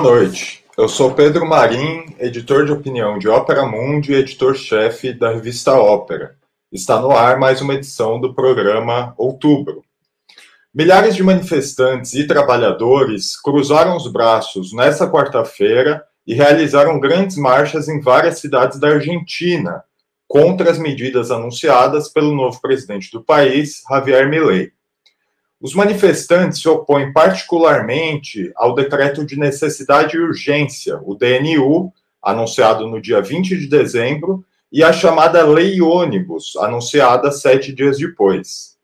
Boa noite. Eu sou Pedro Marim, editor de opinião de Ópera Mundi e editor-chefe da revista Ópera. Está no ar mais uma edição do programa Outubro. Milhares de manifestantes e trabalhadores cruzaram os braços nesta quarta-feira e realizaram grandes marchas em várias cidades da Argentina contra as medidas anunciadas pelo novo presidente do país, Javier Milei. Os manifestantes se opõem particularmente ao decreto de necessidade e urgência, o DNU, anunciado no dia 20 de dezembro, e a chamada Lei Ônibus, anunciada sete dias depois.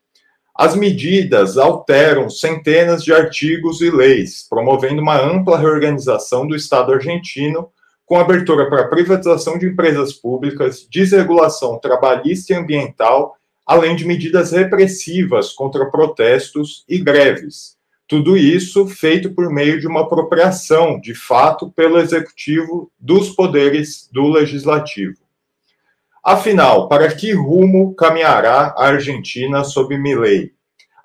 As medidas alteram centenas de artigos e leis, promovendo uma ampla reorganização do Estado argentino, com abertura para privatização de empresas públicas, desregulação trabalhista e ambiental além de medidas repressivas contra protestos e greves. Tudo isso feito por meio de uma apropriação, de fato, pelo executivo dos poderes do legislativo. Afinal, para que rumo caminhará a Argentina sob Milei?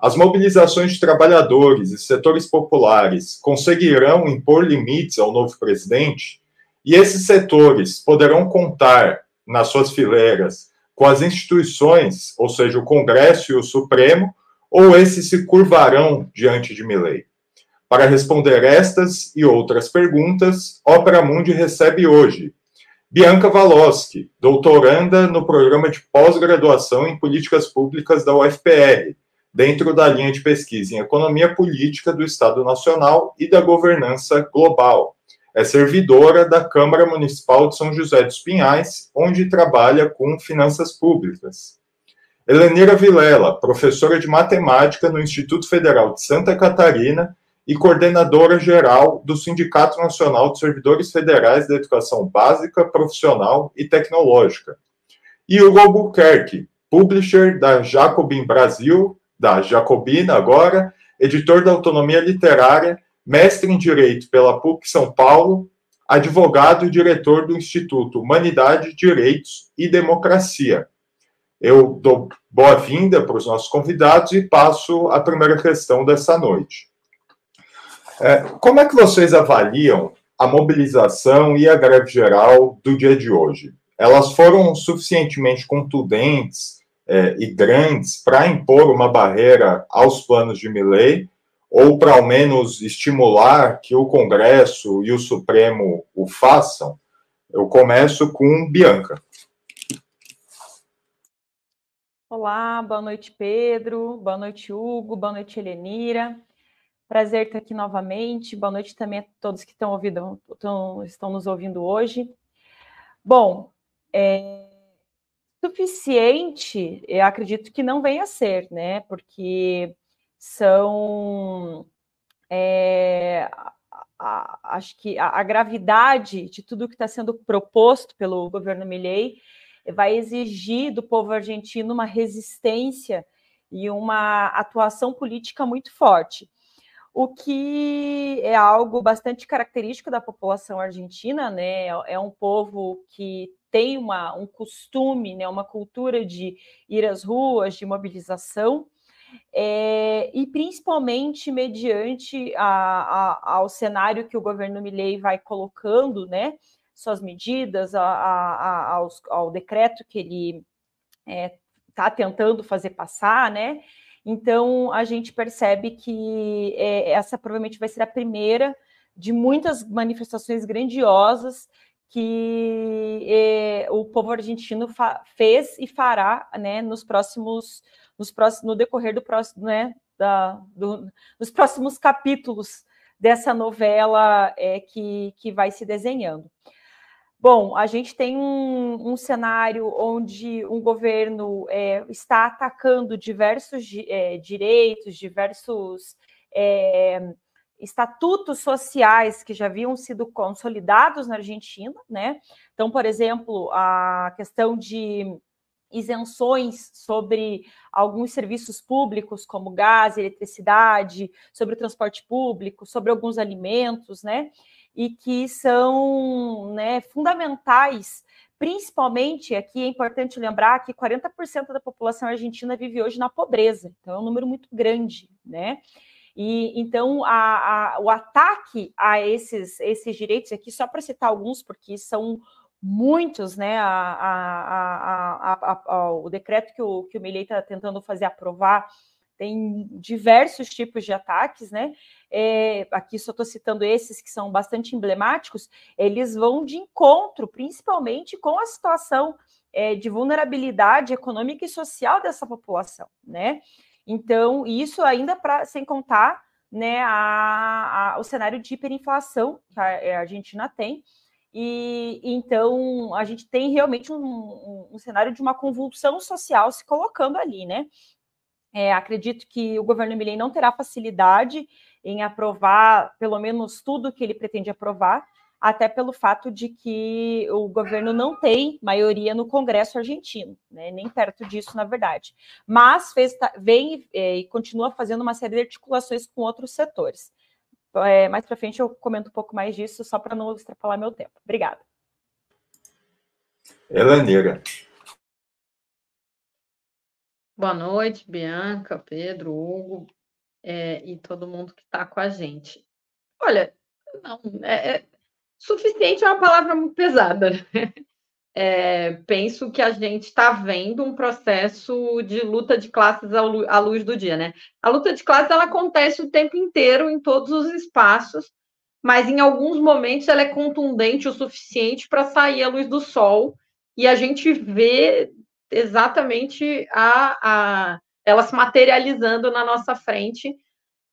As mobilizações de trabalhadores e setores populares conseguirão impor limites ao novo presidente? E esses setores poderão contar nas suas fileiras com as instituições, ou seja, o Congresso e o Supremo, ou esses se curvarão diante de Milley? Para responder estas e outras perguntas, Opera Mundi recebe hoje Bianca Valoski, doutoranda no programa de pós-graduação em políticas públicas da UFPR, dentro da linha de pesquisa em economia política do Estado Nacional e da governança global é servidora da Câmara Municipal de São José dos Pinhais, onde trabalha com finanças públicas. Helenira Vilela, professora de matemática no Instituto Federal de Santa Catarina e coordenadora geral do Sindicato Nacional de Servidores Federais da Educação Básica, Profissional e Tecnológica. E Hugo Albuquerque, publisher da Jacobin Brasil, da Jacobina agora, editor da Autonomia Literária mestre em Direito pela PUC São Paulo, advogado e diretor do Instituto Humanidade, Direitos e Democracia. Eu dou boa-vinda para os nossos convidados e passo a primeira questão dessa noite. É, como é que vocês avaliam a mobilização e a greve geral do dia de hoje? Elas foram suficientemente contundentes é, e grandes para impor uma barreira aos planos de Milley ou para ao menos estimular que o Congresso e o Supremo o façam, eu começo com Bianca. Olá, boa noite, Pedro, boa noite, Hugo, boa noite, Helenira. Prazer estar aqui novamente. Boa noite também a todos que estão, ouvindo, estão, estão nos ouvindo hoje. Bom, é, suficiente, eu acredito que não venha a ser, né? Porque são. É, a, a, acho que a, a, gravidade de tudo que está sendo proposto pelo governo Milley vai exigir do povo argentino uma resistência e uma atuação política muito forte. O que é algo bastante característico da população argentina, né? É um povo que tem uma, um costume, né, uma cultura de ir às ruas, de mobilização, é, e principalmente mediante a, a, ao cenário que o governo Milley vai colocando, né, suas medidas, a, aos, ao decreto que ele está é, tá tentando fazer passar, né, então a gente percebe que é, essa provavelmente vai ser a primeira de muitas manifestações grandiosas que é, o povo argentino fez e fará né, nos próximos nos próximos, no decorrer do próximo, né, da, do, dos próximos capítulos dessa novela é, que, que vai se desenhando. Bom, a gente tem um, um cenário onde um governo é, está atacando diversos é, direitos, diversos é, estatutos sociais que já haviam sido consolidados na Argentina, né? Então, por exemplo, a questão de isenções sobre alguns serviços públicos, como gás, eletricidade, sobre o transporte público, sobre alguns alimentos, né? E que são né, fundamentais, principalmente aqui é importante lembrar que 40% da população argentina vive hoje na pobreza, então é um número muito grande, né? E então a, a, o ataque a esses, esses direitos aqui, só para citar alguns, porque são muitos, né? A, o decreto que o, que o Milley está tentando fazer aprovar tem diversos tipos de ataques, né? É, aqui só estou citando esses que são bastante emblemáticos, eles vão de encontro, principalmente com a situação é, de vulnerabilidade econômica e social dessa população, né? Então, isso ainda para sem contar né, a, a, o cenário de hiperinflação que a, a Argentina tem, e então a gente tem realmente um, um, um, cenário de uma convulsão social se colocando ali, né? É, acredito que o governo Milley não terá facilidade em aprovar pelo menos tudo que ele pretende aprovar, até pelo fato de que o governo não tem maioria no Congresso argentino, né? nem perto disso, na verdade. Mas fez, vem é, e continua fazendo uma série de articulações com outros setores. É, mais para frente eu comento um pouco mais disso, só para não extrapolar meu tempo. Obrigada. Elaneira. Boa noite, Bianca, Pedro, Hugo é, e todo mundo que está com a gente. Olha, não, é, é, suficiente é uma palavra muito pesada. Né? É, penso que a gente está vendo um processo de luta de classes à luz do dia, né? A luta de classes ela acontece o tempo inteiro em todos os espaços, mas em alguns momentos ela é contundente o suficiente para sair à luz do sol e a gente vê exatamente a, a, ela se materializando na nossa frente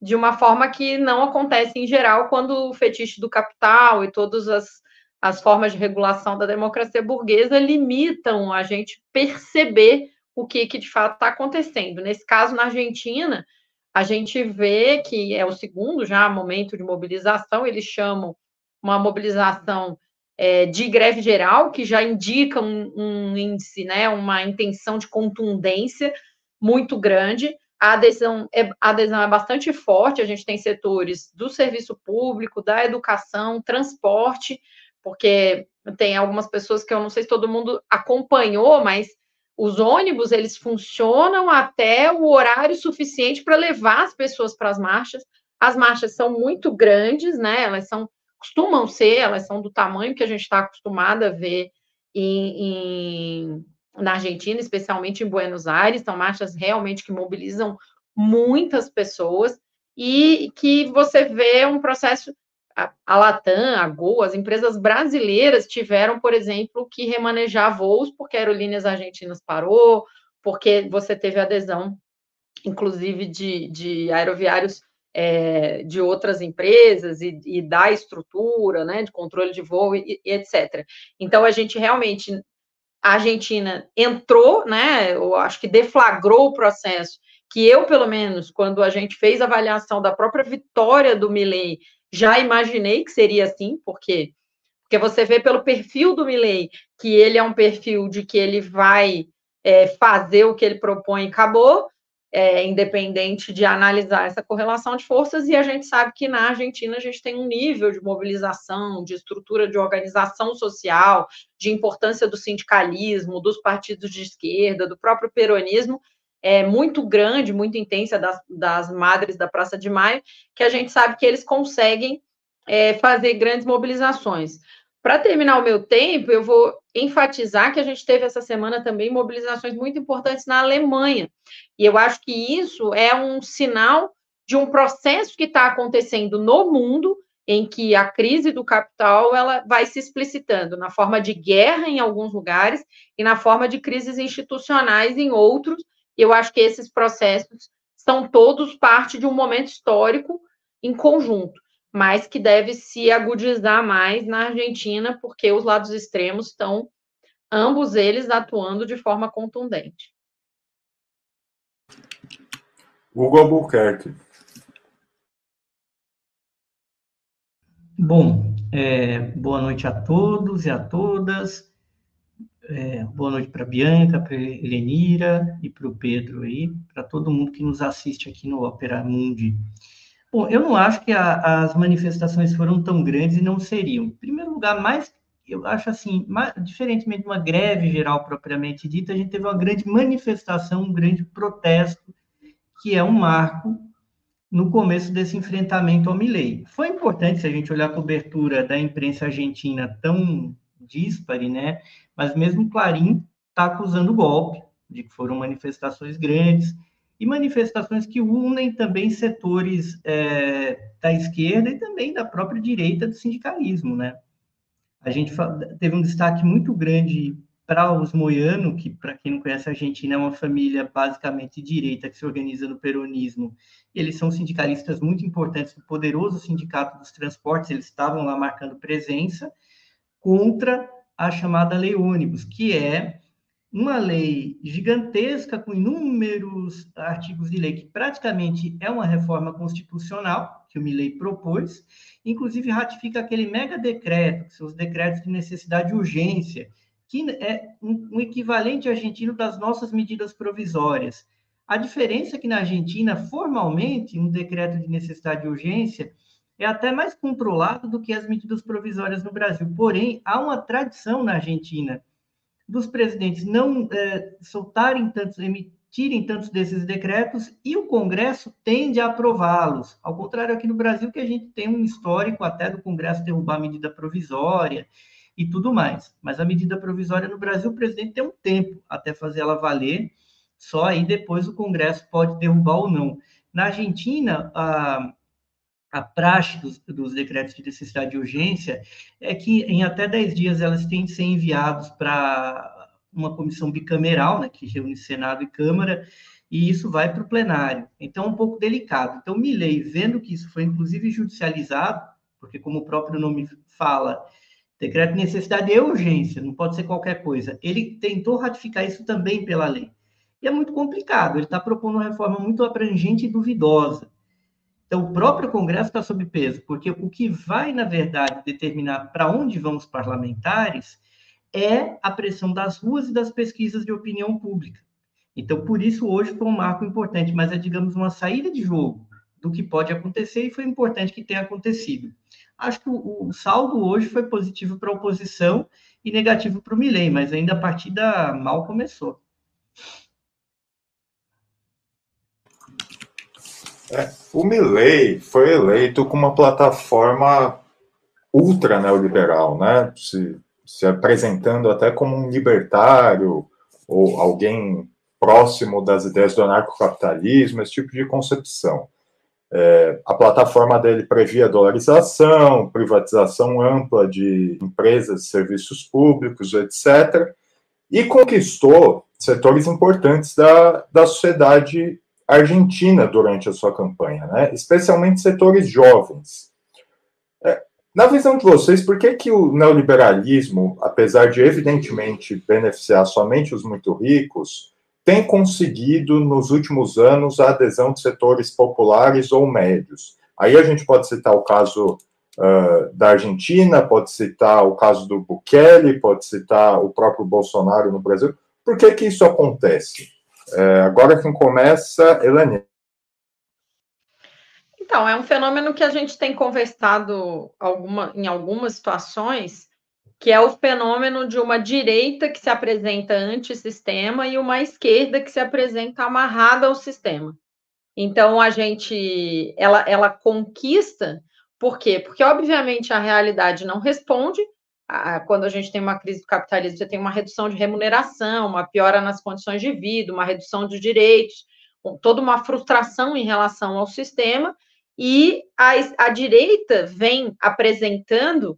de uma forma que não acontece em geral quando o fetiche do capital e todas as, as formas de regulação da democracia burguesa limitam a gente perceber o que, que de fato está acontecendo. Nesse caso, na Argentina, a gente vê que é o segundo já momento de mobilização, eles chamam uma mobilização é, de greve geral, que já indica um, um índice, né, uma intenção de contundência muito grande. A adesão, é, a adesão é bastante forte, a gente tem setores do serviço público, da educação, transporte, porque tem algumas pessoas que eu não sei se todo mundo acompanhou, mas os ônibus eles funcionam até o horário suficiente para levar as pessoas para as marchas. As marchas são muito grandes, né? Elas são costumam ser, elas são do tamanho que a gente está acostumado a ver em, em, na Argentina, especialmente em Buenos Aires, são marchas realmente que mobilizam muitas pessoas e que você vê um processo. A, Latam, a Gol, as empresas brasileiras tiveram, por exemplo, que remanejar voos porque Aerolíneas Argentinas parou, porque você teve adesão, inclusive, de, de aeroviários é, de outras empresas e, e, da estrutura, né, de controle de voo e, e, etc. Então, a gente realmente, a Argentina entrou, né, eu acho que deflagrou o processo, que eu, pelo menos, quando a gente fez a avaliação da própria vitória do Milley, já imaginei que seria assim, porque porque você vê pelo perfil do Milley que ele é um perfil de que ele vai é, fazer o que ele propõe e acabou, é, independente de analisar essa correlação de forças, e a gente sabe que na Argentina a gente tem um nível de mobilização, de estrutura de organização social, de importância do sindicalismo, dos partidos de esquerda, do próprio peronismo, é muito grande, muito intensa das, das madres da Praça de Maio, que a gente sabe que eles conseguem é, fazer grandes mobilizações. Para terminar o meu tempo, eu vou enfatizar que a gente teve essa semana também mobilizações muito importantes na Alemanha. E eu acho que isso é um sinal de um processo que está acontecendo no mundo, em que a crise do capital ela vai se explicitando na forma de guerra em alguns lugares e na forma de crises institucionais em outros. Eu acho que esses processos são todos parte de um momento histórico em conjunto mas que deve se agudizar mais na Argentina, porque os lados extremos estão, ambos eles, atuando de forma contundente. Hugo Albuquerque. Bom, é, boa noite a todos e a todas. É, boa noite para Bianca, para Helenira e para o Pedro aí, para todo mundo que nos assiste aqui no Opera Mundi. Bom, eu não acho que a, as manifestações foram tão grandes e não seriam. Em primeiro lugar, mais eu acho assim, mais, diferentemente de uma greve geral propriamente dita, a gente teve uma grande manifestação, um grande protesto, que é um marco no começo desse enfrentamento ao Milley. Foi importante, se a gente olhar a cobertura da imprensa argentina tão díspare, né? Mas mesmo Clarim está acusando o golpe, de que foram manifestações grandes, e manifestações que unem também setores é, da esquerda e também da própria direita do sindicalismo, né? A gente teve um destaque muito grande para os Moiano, que, para quem não conhece a Argentina, é uma família basicamente direita que se organiza no peronismo. Eles são sindicalistas muito importantes do poderoso sindicato dos transportes, eles estavam lá marcando presença contra a chamada Lei Ônibus, que é uma lei gigantesca com inúmeros artigos de lei que praticamente é uma reforma constitucional que o Milley propôs, inclusive ratifica aquele mega decreto, que são os decretos de necessidade e urgência, que é um, equivalente argentino das nossas medidas provisórias. A diferença é que na Argentina, formalmente, um decreto de necessidade e urgência é até mais controlado do que as medidas provisórias no Brasil. Porém, há uma tradição na Argentina dos presidentes não é, soltarem tantos, emitirem tantos desses decretos e o Congresso tende a aprová-los. Ao contrário, aqui no Brasil, que a gente tem um histórico até do Congresso derrubar a medida provisória e tudo mais. Mas a medida provisória no Brasil, o presidente tem um tempo até fazer ela valer, só aí depois o Congresso pode derrubar ou não. Na Argentina, a, a praxe dos, dos, decretos de necessidade de urgência é que em até 10 dias elas têm de ser enviados para uma comissão bicameral, né, que reúne Senado e Câmara, e isso vai para o plenário. Então, é um pouco delicado. Então, Milley, vendo que isso foi inclusive judicializado, porque como o próprio nome fala, decreto de necessidade e urgência, não pode ser qualquer coisa. Ele tentou ratificar isso também pela lei. E é muito complicado, ele está propondo uma reforma muito abrangente e duvidosa. Então, o próprio Congresso está sob peso, porque o que vai, na verdade, determinar para onde vão os parlamentares é a pressão das ruas e das pesquisas de opinião pública. Então, por isso, hoje foi um marco importante, mas é, digamos, uma saída de jogo do que pode acontecer e foi importante que tenha acontecido. Acho que o, o saldo hoje foi positivo para a oposição e negativo para o Milley, mas ainda a partida mal começou. É, o Milley foi eleito com uma plataforma ultra neoliberal, né? Se, se apresentando até como um libertário ou alguém próximo das ideias do anarcocapitalismo, esse tipo de concepção. É, a plataforma dele previa dolarização, privatização ampla de empresas, serviços públicos, etc., e conquistou setores importantes da, da sociedade argentina durante a sua campanha, né? especialmente setores jovens. É, na visão de vocês, por que, que o neoliberalismo, apesar de evidentemente beneficiar somente os muito ricos, tem conseguido nos últimos anos a adesão de setores populares ou médios? Aí a gente pode citar o caso uh, da Argentina, pode citar o caso do Bukele, pode citar o próprio Bolsonaro no Brasil. Por que, que isso acontece? É, agora quem começa, Elane. Então, é um fenômeno que a gente tem conversado alguma, em algumas situações, que é o fenômeno de uma direita que se apresenta antissistema e uma esquerda que se apresenta amarrada ao sistema. Então, a gente, ela, ela conquista, por quê? Porque, obviamente, a realidade não responde, quando a gente tem uma crise do capitalismo, você tem uma redução de remuneração, uma piora nas condições de vida, uma redução de direitos, toda uma frustração em relação ao sistema, e a, a direita vem apresentando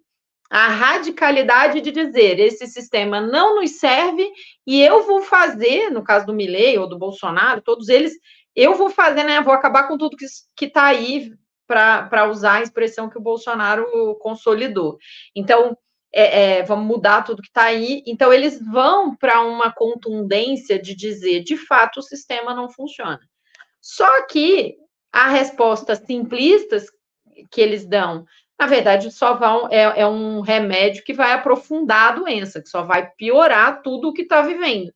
a radicalidade de dizer esse sistema não nos serve e eu vou fazer, no caso do Milley ou do Bolsonaro, todos eles, eu vou fazer, né? Vou acabar com tudo que está aí para usar a expressão que o Bolsonaro consolidou. Então, é, é, vamos mudar tudo que está aí. Então, eles vão para uma contundência de dizer, de fato, o sistema não funciona. Só que a resposta simplista que eles dão, na verdade, só vão é, é um remédio que vai aprofundar a doença, que só vai piorar tudo o que está vivendo.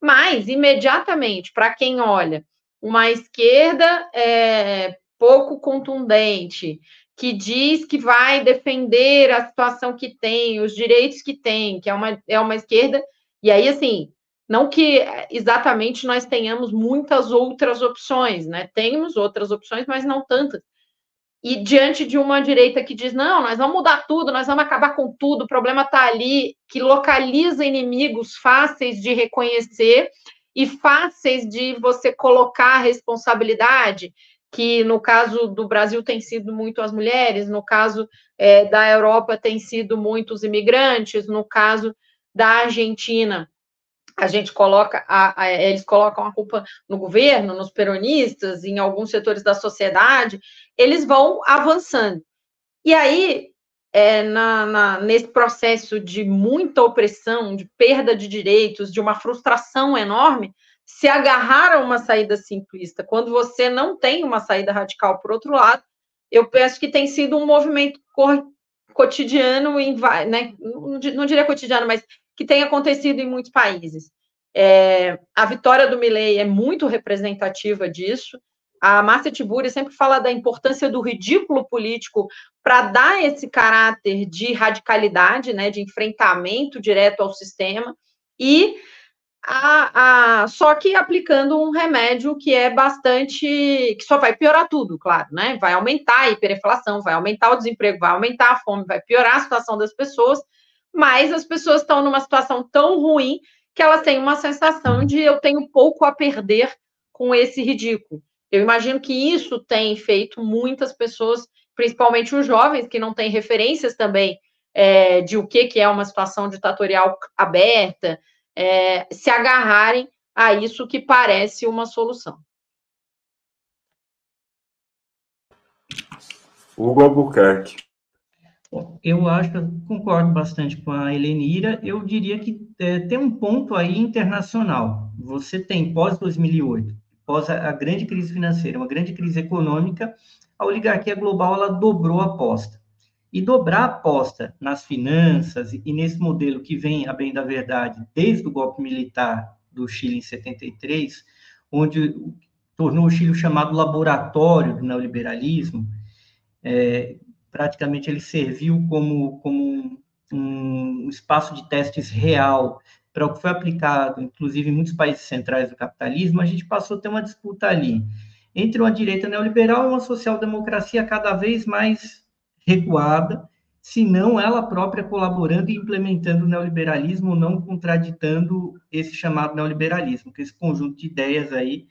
Mas, imediatamente, para quem olha uma esquerda é, pouco contundente, que diz que vai defender a situação que tem, os direitos que tem, que é uma, é uma esquerda. E aí, assim, Não que exatamente nós tenhamos muitas outras opções, né? Temos outras opções, mas não tantas. E diante de uma direita que diz: não, nós vamos mudar tudo, nós vamos acabar com tudo, o problema está ali, que localiza inimigos fáceis de reconhecer e fáceis de você colocar a responsabilidade, que no caso do Brasil tem sido muito as mulheres, no caso é, da Europa tem sido muitos imigrantes, no caso da Argentina a gente coloca, a, a, eles colocam a culpa no governo, nos peronistas, em alguns setores da sociedade, eles vão avançando. E aí, é, na, na, nesse processo de muita opressão, de perda de direitos, de uma frustração enorme, se agarrar a uma saída simplista, quando você não tem uma saída radical por outro lado, eu penso que tem sido um movimento cotidiano, em, né, não diria cotidiano, mas que tem acontecido em muitos países. É, a vitória do Milley é muito representativa disso. A Márcia Tiburi sempre fala da importância do ridículo político para dar esse caráter de radicalidade, né, de enfrentamento direto ao sistema, e a, a, só que aplicando um remédio que é bastante. que só vai piorar tudo, claro, né? Vai aumentar a hiperinflação, vai aumentar o desemprego, vai aumentar a fome, vai piorar a situação das pessoas, mas as pessoas estão numa situação tão ruim que elas têm uma sensação de eu tenho pouco a perder com esse ridículo. Eu imagino que isso tem feito muitas pessoas, principalmente os jovens, que não têm referências também é, de o que, que é uma situação ditatorial aberta, é, se agarrarem a isso que parece uma solução. Hugo Albuquerque. Eu acho, concordo bastante com a Helenira. Eu diria que é, tem um ponto aí internacional. Você tem pós-2008, pós a, a, grande crise financeira, uma grande crise econômica, a oligarquia global ela dobrou a aposta. E dobrar a aposta nas finanças e nesse modelo que vem, a bem da verdade, desde o golpe militar do Chile em 73, onde tornou o Chile o chamado laboratório do neoliberalismo, é, praticamente ele serviu como, como um, um espaço de testes real para o que foi aplicado, inclusive em muitos países centrais do capitalismo, a gente passou a ter uma disputa ali. Entre uma direita neoliberal e uma social-democracia cada vez mais recuada, se não ela própria colaborando e implementando o neoliberalismo, não contraditando esse chamado neoliberalismo, que é esse conjunto de ideias aí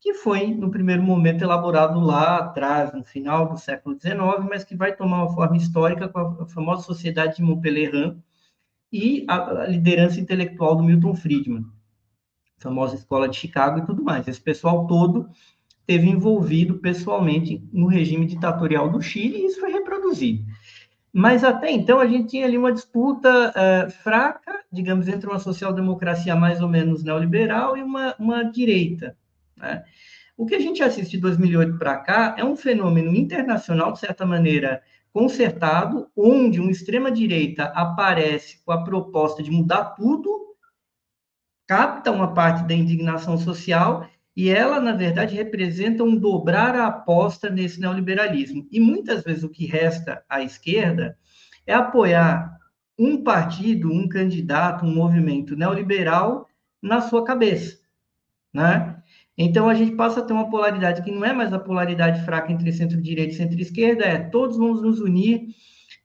que foi, no primeiro momento, elaborado lá atrás, no final do século XIX, mas que vai tomar uma forma histórica com a famosa Sociedade de Montpellier e a liderança intelectual do Milton Friedman, famosa Escola de Chicago e tudo mais. Esse pessoal todo teve envolvido pessoalmente no regime ditatorial do Chile e isso foi reproduzido. Mas até então a gente tinha ali uma disputa uh, fraca, digamos, entre uma social-democracia mais ou menos neoliberal e uma, uma direita, né? O que a gente assiste de 2008 para cá é um fenômeno internacional, de certa maneira, consertado, onde uma extrema-direita aparece com a proposta de mudar tudo, capta uma parte da indignação social e ela, na verdade, representa um dobrar a aposta nesse neoliberalismo. E muitas vezes o que resta à esquerda é apoiar um partido, um candidato, um movimento neoliberal na sua cabeça, né? Então, a gente passa a ter uma polaridade que não é mais a polaridade fraca entre centro-direita e centro-esquerda, é todos vamos nos unir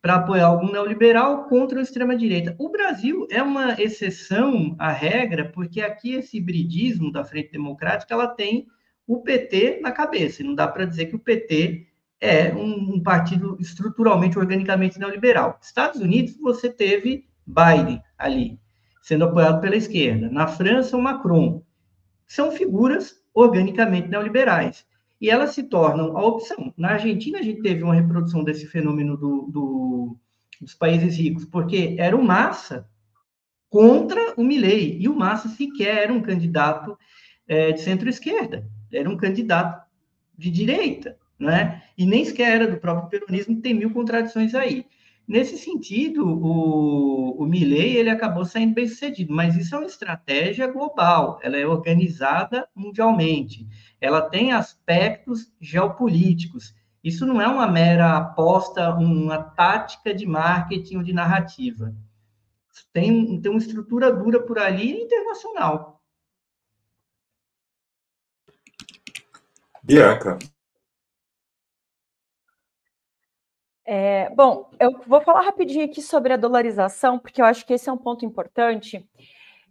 para apoiar algum neoliberal contra a extrema-direita. O Brasil é uma exceção à regra, porque aqui esse hibridismo da Frente Democrática, ela tem o PT na cabeça, não dá para dizer que o PT é um, um partido estruturalmente, organicamente neoliberal. Estados Unidos, você teve Biden ali, sendo apoiado pela esquerda. Na França, o Macron. São figuras organicamente neoliberais. E elas se tornam a opção. Na Argentina, a gente teve uma reprodução desse fenômeno do, do, dos países ricos, porque era o Massa contra o Milley, e o Massa sequer era um candidato é, de centro-esquerda, era um candidato de direita, né? e nem sequer era do próprio peronismo, tem mil contradições aí. Nesse sentido, o, o Milley ele acabou saindo bem sucedido, mas isso é uma estratégia global, ela é organizada mundialmente, ela tem aspectos geopolíticos. Isso não é uma mera aposta, uma tática de marketing ou de narrativa. tem, tem uma estrutura dura por ali internacional. Bianca. É, bom, eu vou falar rapidinho aqui sobre a dolarização, porque eu acho que esse é um ponto importante.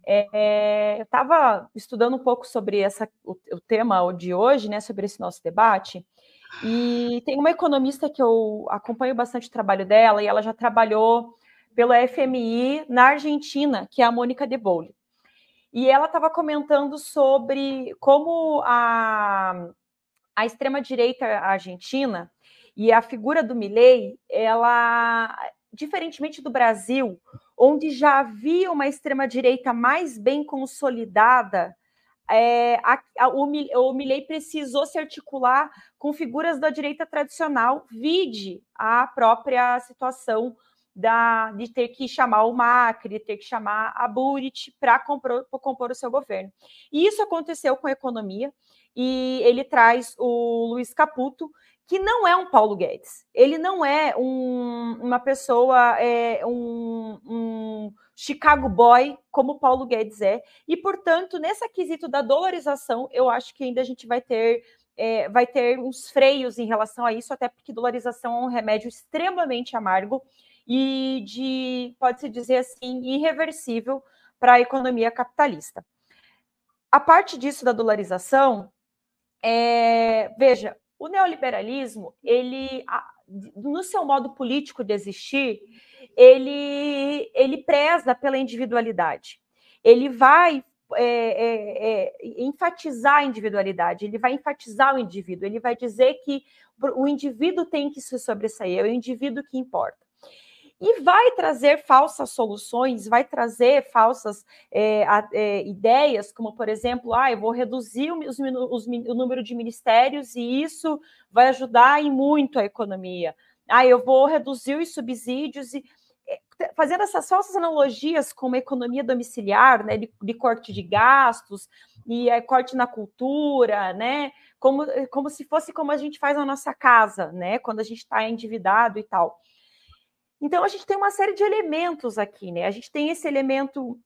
É, eu estava estudando um pouco sobre essa, o, o, tema de hoje, né, sobre esse nosso debate, e tem uma economista que eu acompanho bastante o trabalho dela, e ela já trabalhou pelo FMI na Argentina, que é a Mônica De Bolle. E ela estava comentando sobre como a, a extrema-direita argentina e a figura do Milley, ela, diferentemente do Brasil, onde já havia uma extrema-direita mais bem consolidada, é, a, a, o, o Milley precisou se articular com figuras da direita tradicional, vide a própria situação da, de ter que chamar o Macri, de ter que chamar a Burit para compor, compor o seu governo. E isso aconteceu com a economia, e ele traz o Luiz Caputo, que não é um Paulo Guedes. Ele não é um, uma pessoa, é, um, um, Chicago boy como Paulo Guedes é. E, portanto, nesse aquisito da dolarização, eu acho que ainda a gente vai ter. É, vai ter uns freios em relação a isso, até porque dolarização é um remédio extremamente amargo e de, pode-se dizer assim, irreversível para a economia capitalista. A parte disso da dolarização, é, veja, o neoliberalismo, ele, no seu modo político de existir, ele, ele preza pela individualidade. Ele vai é, é, é, enfatizar a individualidade, ele vai enfatizar o indivíduo, ele vai dizer que o indivíduo tem que se sobressair, é o indivíduo que importa e vai trazer falsas soluções, vai trazer falsas é, é, ideias, como, por exemplo, ah, eu vou reduzir os, os, o número de ministérios e isso vai ajudar em muito a economia. Ah, eu vou reduzir os subsídios e é, fazendo essas falsas analogias com uma economia domiciliar, né, de, de corte de gastos e é, corte na cultura, né, como, como se fosse como a gente faz na nossa casa, né, quando a gente está endividado e tal. Então, a gente tem uma série de elementos aqui, né? A gente tem esse elemento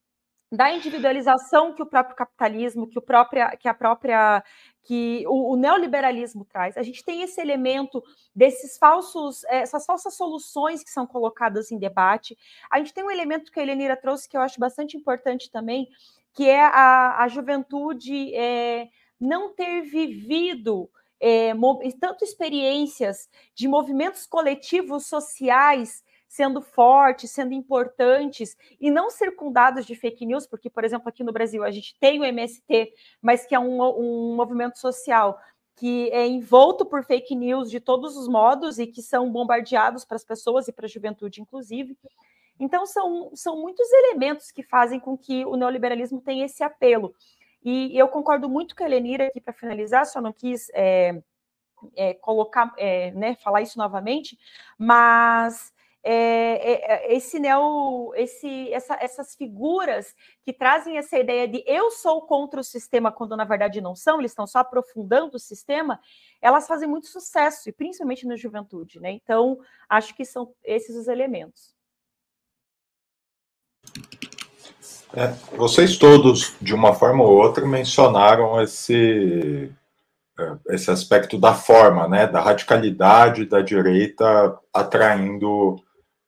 da individualização que o próprio capitalismo, que, o própria, que a própria que o, o, neoliberalismo traz. A gente tem esse elemento desses falsos, essas falsas soluções que são colocadas em debate. A gente tem um elemento que a Helenira trouxe que eu acho bastante importante também, que é a, a juventude é, não ter vivido é, tanto experiências de movimentos coletivos sociais sendo fortes, sendo importantes e não circundados de fake news, porque, por exemplo, aqui no Brasil a gente tem o MST, mas que é um, um movimento social que é envolto por fake news de todos os modos e que são bombardeados para as pessoas e para a juventude, inclusive. Então, são, são muitos elementos que fazem com que o neoliberalismo tenha esse apelo. E eu concordo muito com a Elenira aqui para finalizar, só não quis é, é, colocar, é, né, falar isso novamente, mas é, é, é, esse neo, esse, essa, essas figuras que trazem essa ideia de eu sou contra o sistema, quando na verdade não são, eles estão só aprofundando o sistema, elas fazem muito sucesso, e principalmente na juventude, né? Então, acho que são esses os elementos. É, vocês todos, de uma forma ou outra, mencionaram esse, é, esse aspecto da forma, né, da radicalidade da direita atraindo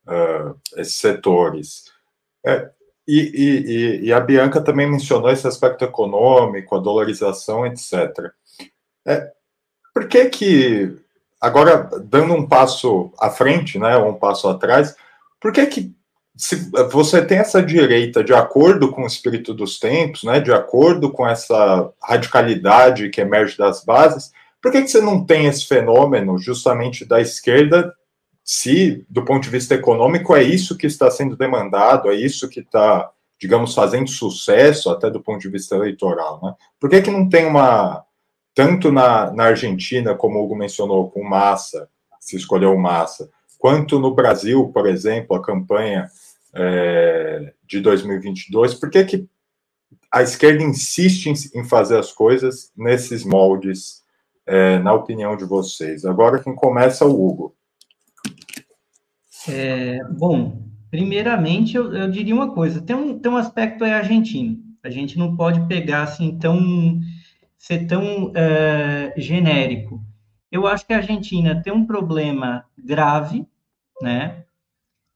uh, esses setores. É, e, e, e, a Bianca também mencionou esse aspecto econômico, a dolarização, etc. É, por que que, agora, dando um passo à frente, né, ou um passo atrás, por que que se você tem essa direita de acordo com o espírito dos tempos, né, de acordo com essa radicalidade que emerge das bases, por que, que você não tem esse fenômeno justamente da esquerda se, do ponto de vista econômico, é isso que está sendo demandado, é isso que está, digamos, fazendo sucesso, até do ponto de vista eleitoral, né? Por que, que não tem uma, tanto na, na Argentina, como o Hugo mencionou, com Massa, se escolheu Massa, quanto no Brasil, por exemplo, a campanha é, de 2022, por que, que a esquerda insiste em, fazer as coisas nesses moldes, é, na opinião de vocês? Agora quem começa é o Hugo. É, bom, Primeiramente, eu, eu, diria uma coisa: tem um, tem um aspecto aí argentino. A gente não pode pegar assim tão ser tão é, genérico. Eu acho que a Argentina tem um problema grave, né?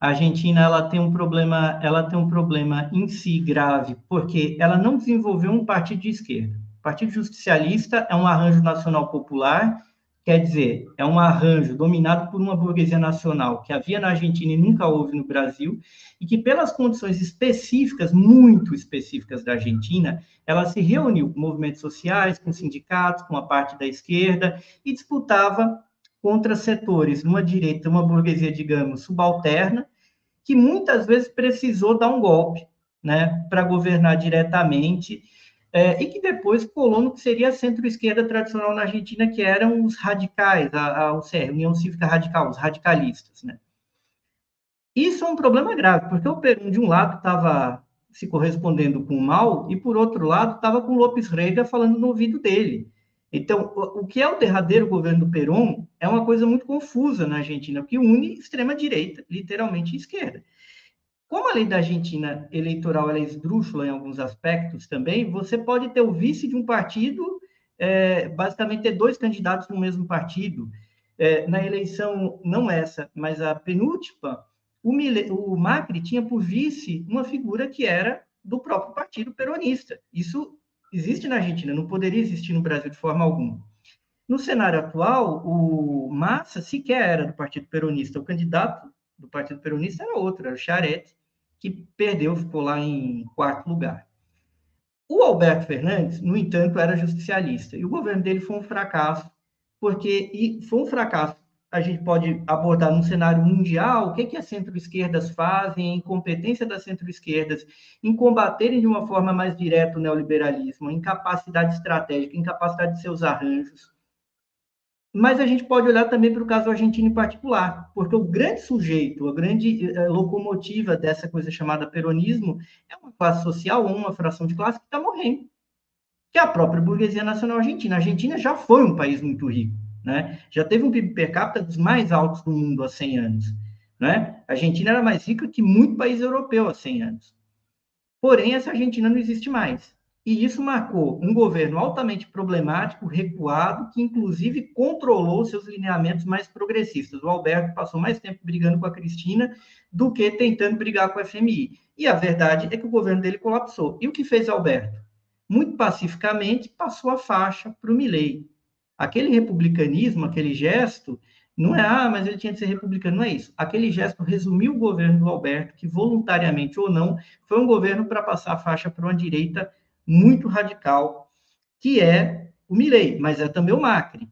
A Argentina ela tem um problema, ela tem um problema em si grave, porque ela não desenvolveu um partido de esquerda. O Partido Justicialista é um arranjo nacional popular Quer dizer, é um arranjo dominado por uma burguesia nacional que havia na Argentina e nunca houve no Brasil, e que, pelas condições específicas, muito específicas da Argentina, ela se reuniu com movimentos sociais, com sindicatos, com a parte da esquerda, e disputava contra setores, numa direita, uma burguesia, digamos, subalterna, que muitas vezes precisou dar um golpe né, para governar diretamente é, e que depois colou no que seria a centro-esquerda tradicional na Argentina, que eram os radicais, a, a UCR, União Cívica Radical, os radicalistas, né? Isso é um problema grave, porque o Peru, de um lado, estava se correspondendo com o mal, e, por outro lado, estava com Lopes Rega falando no ouvido dele. Então, o que é o derradeiro governo do Perón é uma coisa muito confusa na Argentina, que une extrema-direita, literalmente esquerda. Como a lei da Argentina eleitoral é esdrúxula em alguns aspectos também, você pode ter o vice de um partido, é, basicamente ter dois candidatos no mesmo partido. É, na eleição, não essa, mas a penúltima, o, Mille, o Macri tinha por vice uma figura que era do próprio partido peronista. Isso existe na Argentina, não poderia existir no Brasil de forma alguma. No cenário atual, o Massa sequer era do Partido Peronista. O candidato do Partido Peronista era outro, era o Charette, que perdeu, ficou lá em quarto lugar. O Alberto Fernandes, no entanto, era justicialista, e o governo dele foi um fracasso, porque e foi um fracasso. A gente pode abordar num cenário mundial o que, que as centro-esquerdas fazem, a incompetência das centro-esquerdas em combaterem de uma forma mais direta o neoliberalismo, a incapacidade estratégica, a incapacidade de seus arranjos, mas a gente pode olhar também para o caso argentino em particular, porque o grande sujeito, a grande eh, locomotiva dessa coisa chamada peronismo é uma classe social ou uma fração de classe que está morrendo, que é a própria burguesia nacional argentina. A Argentina já foi um país muito rico, né? já teve um PIB per capita dos mais altos do mundo há 100 anos. Né? A Argentina era mais rica que muito país europeu há 100 anos. Porém, essa Argentina não existe mais. E isso marcou um governo altamente problemático, recuado, que inclusive controlou seus lineamentos mais progressistas. O Alberto passou mais tempo brigando com a Cristina do que tentando brigar com a FMI. E a verdade é que o governo dele colapsou. E o que fez Alberto? Muito pacificamente passou a faixa para o Milley. Aquele republicanismo, aquele gesto, não é, ah, mas ele tinha de ser republicano, não é isso. Aquele gesto resumiu o governo do Alberto, que voluntariamente ou não, foi um governo para passar a faixa para uma direita muito radical, que é o Mirei, mas é também o Macri.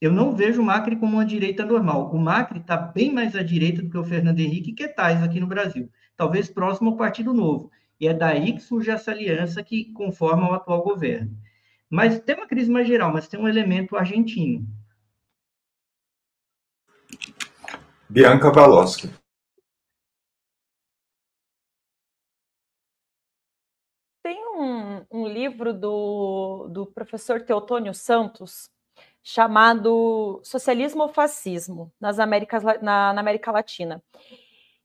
Eu não vejo o Macri como uma direita normal. O Macri está bem mais à direita do que o Fernando Henrique Quetais aqui no Brasil, talvez próximo ao Partido Novo. E é daí que surge essa aliança que conforma o atual governo. Mas tem uma crise mais geral, mas tem um elemento argentino. Bianca Baloschi. Um, livro do, do professor Teotônio Santos chamado Socialismo ou Fascismo nas Américas, na, na América Latina.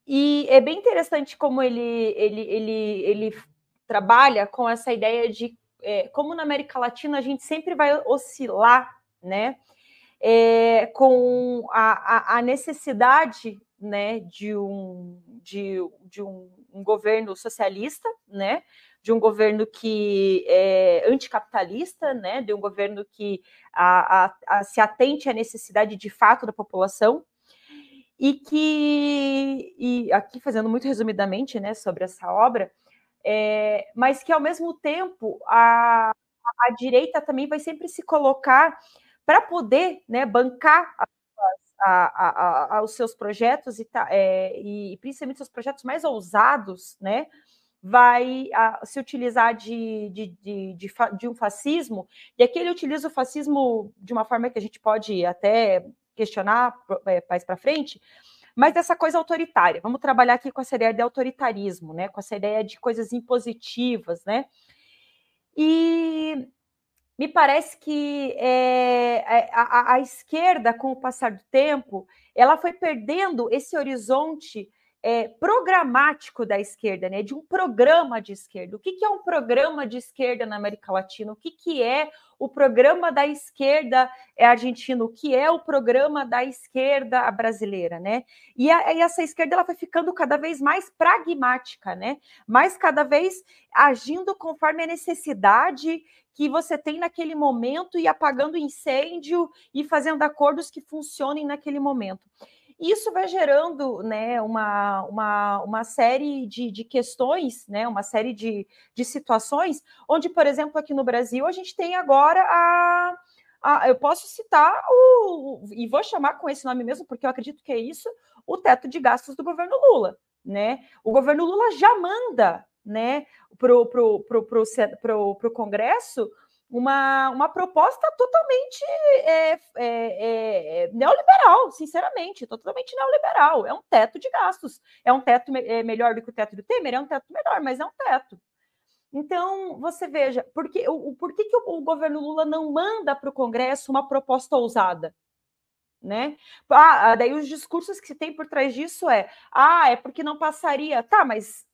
E é bem interessante como ele, ele, ele, ele trabalha com essa ideia de é, como na América Latina a gente sempre vai oscilar, né, é, com a, a, a, necessidade, né, de um, de, de um, um governo socialista, né, de um governo que é anticapitalista, né, de um governo que a, a, a, se atente à necessidade de fato da população, e que, e aqui fazendo muito resumidamente né, sobre essa obra, é, mas que ao mesmo tempo a, a direita também vai sempre se colocar para poder né, bancar a, a, os seus projetos e, tá, é, e principalmente os projetos mais ousados, né? Vai a, se utilizar de, de, de, de, de um fascismo, e aqui ele utiliza o fascismo de uma forma que a gente pode até questionar é, mais para frente, mas dessa coisa autoritária. Vamos trabalhar aqui com essa ideia de autoritarismo, né? Com essa ideia de coisas impositivas, né? E me parece que é, é a, a, esquerda, com o passar do tempo, ela foi perdendo esse horizonte é, programático da esquerda, né? De um programa de esquerda. O que, que é um programa de esquerda na América Latina? O que, que é o programa da esquerda é argentino? O que é o programa da esquerda brasileira, né? E, a, e essa esquerda ela vai ficando cada vez mais pragmática, né? Mais cada vez agindo conforme a necessidade que você tem naquele momento e apagando incêndio e fazendo acordos que funcionem naquele momento. Isso vai gerando né, uma, uma, uma série de, de questões, né, uma série de, de situações, onde, por exemplo, aqui no Brasil, a gente tem agora a. eu posso citar o. E vou chamar com esse nome mesmo, porque eu acredito que é isso, o teto de gastos do governo Lula. Né? O governo Lula já manda né, para o pro, pro, pro, pro, pro Congresso uma, uma proposta totalmente é, é, é, neoliberal, sinceramente, totalmente neoliberal. É um teto de gastos. É um teto é, melhor do que o teto do Temer? É um teto melhor, mas é um teto. Então, você veja, por que, o, por que, que o, o governo Lula não manda para o Congresso uma proposta ousada? Né? Ah, daí os discursos que se tem por trás disso é ah, é porque não passaria. Tá, mas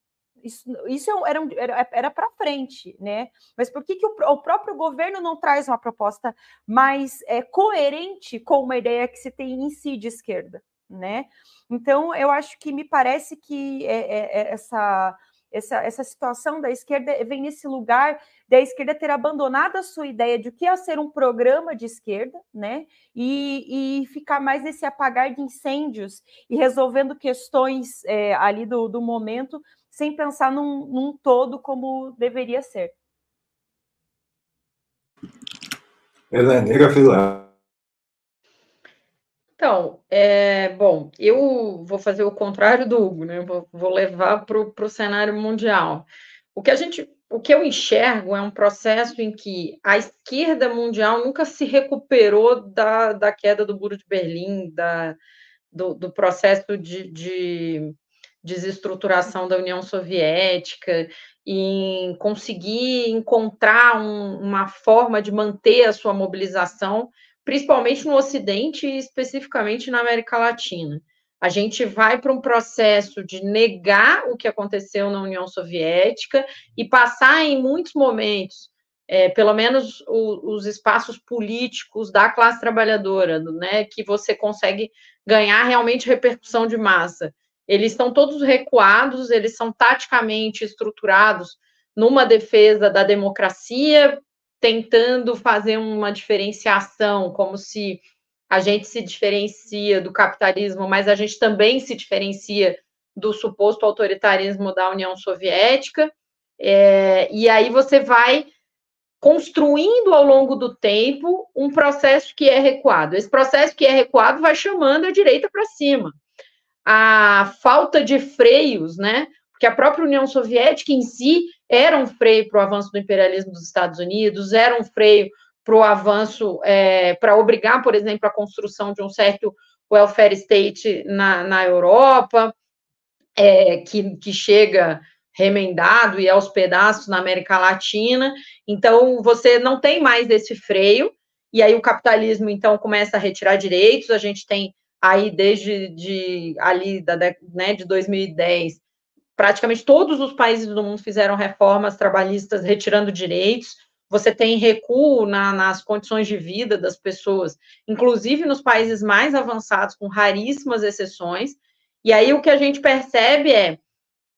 isso, isso é era, era, era para frente, né? Mas por que, que o, o, próprio governo não traz uma proposta mais é, coerente com uma ideia que se tem em si de esquerda, né? Então, eu acho que me parece que é, é, é essa, essa, essa situação da esquerda vem nesse lugar da esquerda ter abandonado a sua ideia de o que é ser um programa de esquerda, né? E, e ficar mais nesse apagar de incêndios e resolvendo questões é, ali do, do momento sem pensar num, num todo como deveria ser. Heleneira Vilar. Então, é, bom, eu vou fazer o contrário do Hugo, né? Vou, vou levar para o cenário mundial. O que a gente, o que eu enxergo é um processo em que a esquerda mundial nunca se recuperou da, da queda do muro de Berlim, da, do, do processo de, de desestruturação da União Soviética, em conseguir encontrar um, uma forma de manter a sua mobilização, principalmente no Ocidente e especificamente na América Latina. A gente vai para um processo de negar o que aconteceu na União Soviética e passar em muitos momentos, é, pelo menos o, os espaços políticos da classe trabalhadora, né, que você consegue ganhar realmente repercussão de massa eles estão todos recuados, eles são taticamente estruturados numa defesa da democracia, tentando fazer uma diferenciação, como se a gente se diferencia do capitalismo, mas a gente também se diferencia do suposto autoritarismo da União Soviética. É, e aí você vai construindo ao longo do tempo um processo que é recuado. Esse processo que é recuado vai chamando a direita para cima a falta de freios, né? Porque a própria União Soviética em si era um freio para o avanço do imperialismo dos Estados Unidos, era um freio para o avanço, é, para obrigar, por exemplo, a construção de um certo welfare state na, na Europa, é, que, que chega remendado e aos pedaços na América Latina. Então, você não tem mais esse freio, e aí o capitalismo, então, começa a retirar direitos, a gente tem aí desde de, ali da, né, de 2010, praticamente todos os países do mundo fizeram reformas trabalhistas retirando direitos. Você tem recuo na, nas condições de vida das pessoas, inclusive nos países mais avançados, com raríssimas exceções. E aí o que a gente percebe é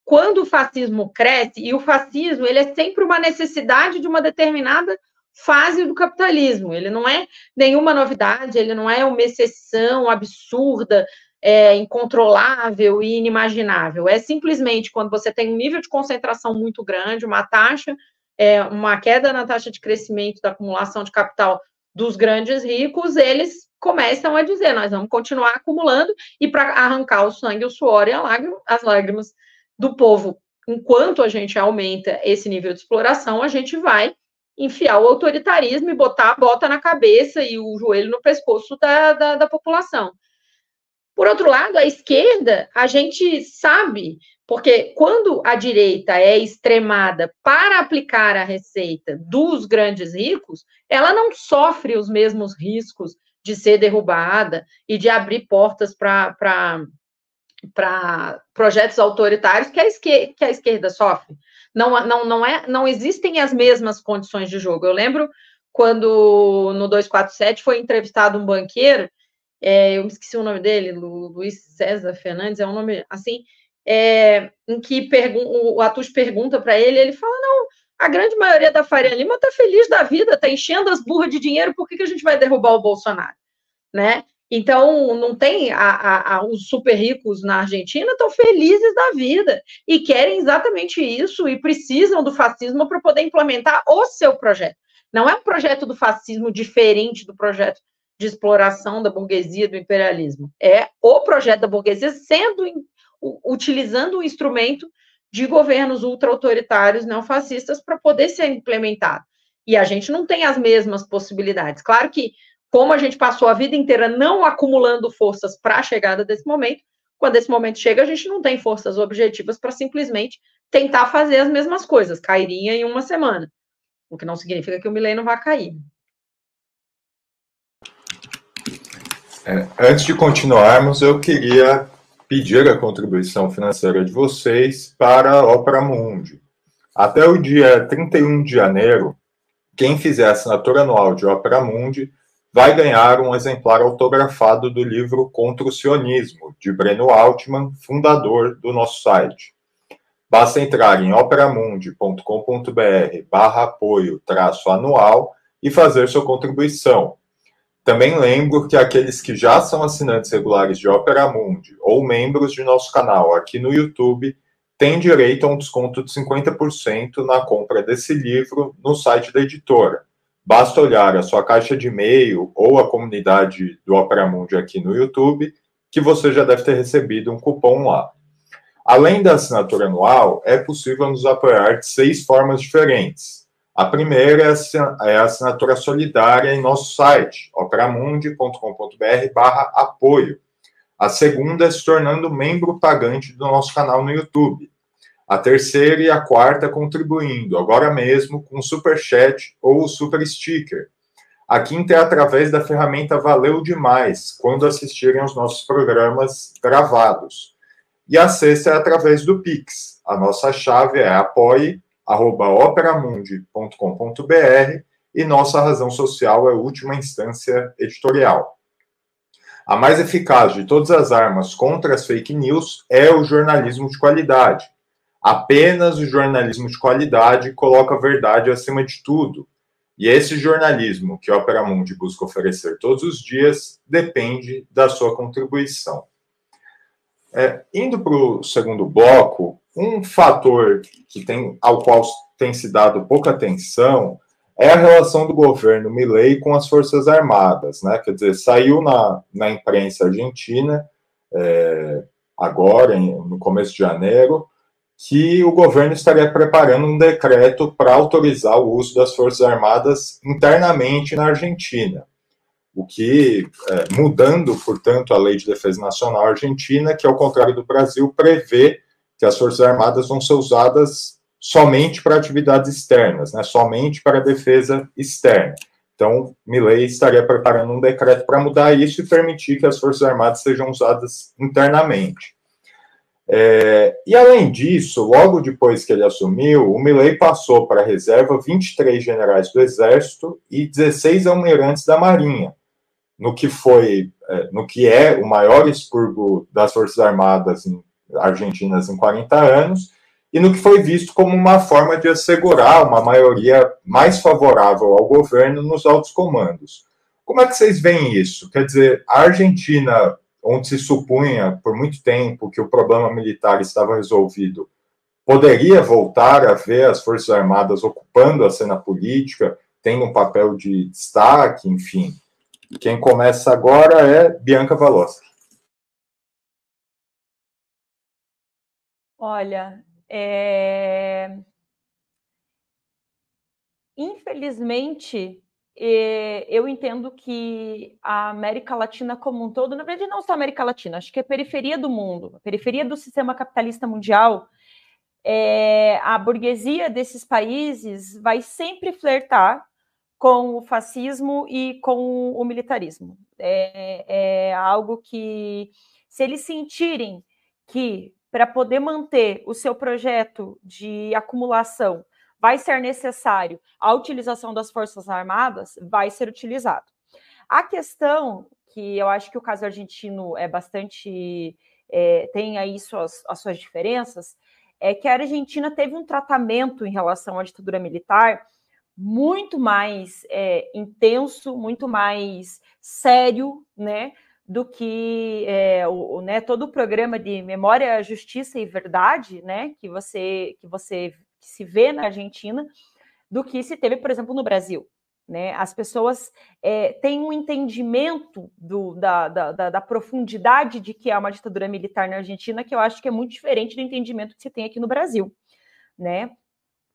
quando o fascismo cresce, e o fascismo ele é sempre uma necessidade de uma determinada fase do capitalismo. Ele não é nenhuma novidade, ele não é uma exceção absurda, é, incontrolável e inimaginável. É simplesmente quando você tem um nível de concentração muito grande, uma taxa, é, uma queda na taxa de crescimento da acumulação de capital dos grandes ricos, eles começam a dizer: nós vamos continuar acumulando e para arrancar o sangue, o suor e lágrima, as lágrimas do povo. Enquanto a gente aumenta esse nível de exploração, a gente vai enfiar o autoritarismo e botar a bota na cabeça e o joelho no pescoço da, da, da população. Por outro lado, a esquerda, a gente sabe, porque quando a direita é extremada para aplicar a receita dos grandes ricos, ela não sofre os mesmos riscos de ser derrubada e de abrir portas para projetos autoritários que a, esquerda, que a esquerda sofre. Não, não, não, é, não existem as mesmas condições de jogo. Eu lembro quando no 247 foi entrevistado um banqueiro, é, eu me esqueci o nome dele, Luiz César Fernandes, é um nome assim, é, em que o Atus pergunta para ele, ele fala: não, a grande maioria da Faria Lima está feliz da vida, está enchendo as burras de dinheiro, por que, que a gente vai derrubar o Bolsonaro? Né? Então, não tem a, a, a, os super ricos na Argentina estão felizes da vida e querem exatamente isso e precisam do fascismo para poder implementar o seu projeto. Não é um projeto do fascismo diferente do projeto de exploração da burguesia, do imperialismo. É o projeto da burguesia sendo utilizando o instrumento de governos ultra-autoritários neofascistas para poder ser implementado. E a gente não tem as mesmas possibilidades. Claro que, como a gente passou a vida inteira não acumulando forças para a chegada desse momento, quando esse momento chega, a gente não tem forças objetivas para simplesmente tentar fazer as mesmas coisas. Cairia em uma semana. O que não significa que o milênio vai cair. É, antes de continuarmos, eu queria pedir a contribuição financeira de vocês para a Opera Mundi. Até o dia 31 de janeiro, quem fizer assinatura anual de Opera Mundi vai ganhar um exemplar autografado do livro Contra o Sionismo, de Breno Altman, fundador do nosso site. Basta entrar em operamundi.com.br barra apoio traço anual e fazer sua contribuição. Também lembro que aqueles que já são assinantes regulares de Opera Mundi ou membros de nosso canal aqui no YouTube têm direito a um desconto de 50% na compra desse livro no site da editora. Basta olhar a sua caixa de e-mail ou a comunidade do Opera Mundi aqui no YouTube, que você já deve ter recebido um cupom lá. Além da assinatura anual, é possível nos apoiar de seis formas diferentes. A primeira é a assinatura solidária em nosso site, operamundi.com.br apoio. A segunda é se tornando membro pagante do nosso canal no YouTube. A terceira e a quarta contribuindo, agora mesmo, com Super Chat ou Super Sticker. A quinta é através da ferramenta Valeu Demais, quando assistirem aos nossos programas gravados. E a sexta é através do Pix. A nossa chave é apoie arroba operamundi.com.br e nossa razão social é última instância editorial. A mais eficaz de todas as armas contra as fake news é o jornalismo de qualidade. Apenas o jornalismo de qualidade coloca a verdade acima de tudo. E esse jornalismo que a Opera Mundi busca oferecer todos os dias depende da sua contribuição. É, indo para o segundo bloco, um fator que tem, ao qual tem se dado pouca atenção é a relação do governo Milei com as Forças Armadas, né? Quer dizer, saiu na, na imprensa argentina, é, agora, em, no começo de janeiro, que o governo estaria preparando um decreto para autorizar o uso das Forças Armadas internamente na Argentina o que, é, mudando, portanto, a Lei de Defesa Nacional Argentina, que, ao contrário do Brasil, prevê que as Forças Armadas vão ser usadas somente para atividades externas, né, somente para defesa externa. Então, Milley estaria preparando um decreto para mudar isso e permitir que as Forças Armadas sejam usadas internamente. É, e além disso, logo depois que ele assumiu, o Milley passou para a reserva 23 generais do Exército e 16 almirantes da Marinha, no que foi, é, no que é o maior expurgo das Forças Armadas argentinas em 40 anos, e no que foi visto como uma forma de assegurar uma maioria mais favorável ao governo nos altos comandos. Como é que vocês veem isso? Quer dizer, a Argentina, onde se supunha por muito tempo que o problema militar estava resolvido, poderia voltar a ver as Forças Armadas ocupando a cena política, tendo um papel de destaque, enfim. Quem começa agora é Bianca Valoschi. Olha, é... infelizmente, eu entendo que a América Latina como um todo, na verdade, não só a América Latina, acho que é a periferia do mundo, a periferia do sistema capitalista mundial, é, a burguesia desses países vai sempre flertar com o fascismo e com o militarismo. É, é algo que, se eles sentirem que para poder manter o seu projeto de acumulação vai ser necessário a utilização das Forças Armadas, vai ser utilizado. A questão que eu acho que o caso argentino é bastante é, tem aí suas, as suas diferenças, é que a Argentina teve um tratamento em relação à ditadura militar muito mais é, intenso, muito mais sério, né, do que é, o, né, todo o programa de memória, justiça e verdade, né, que você que você se vê na Argentina, do que se teve, por exemplo, no Brasil. Né? As pessoas é, têm um entendimento do, da, da, da, da, profundidade de que é uma ditadura militar na Argentina que eu acho que é muito diferente do entendimento que se tem aqui no Brasil. Né?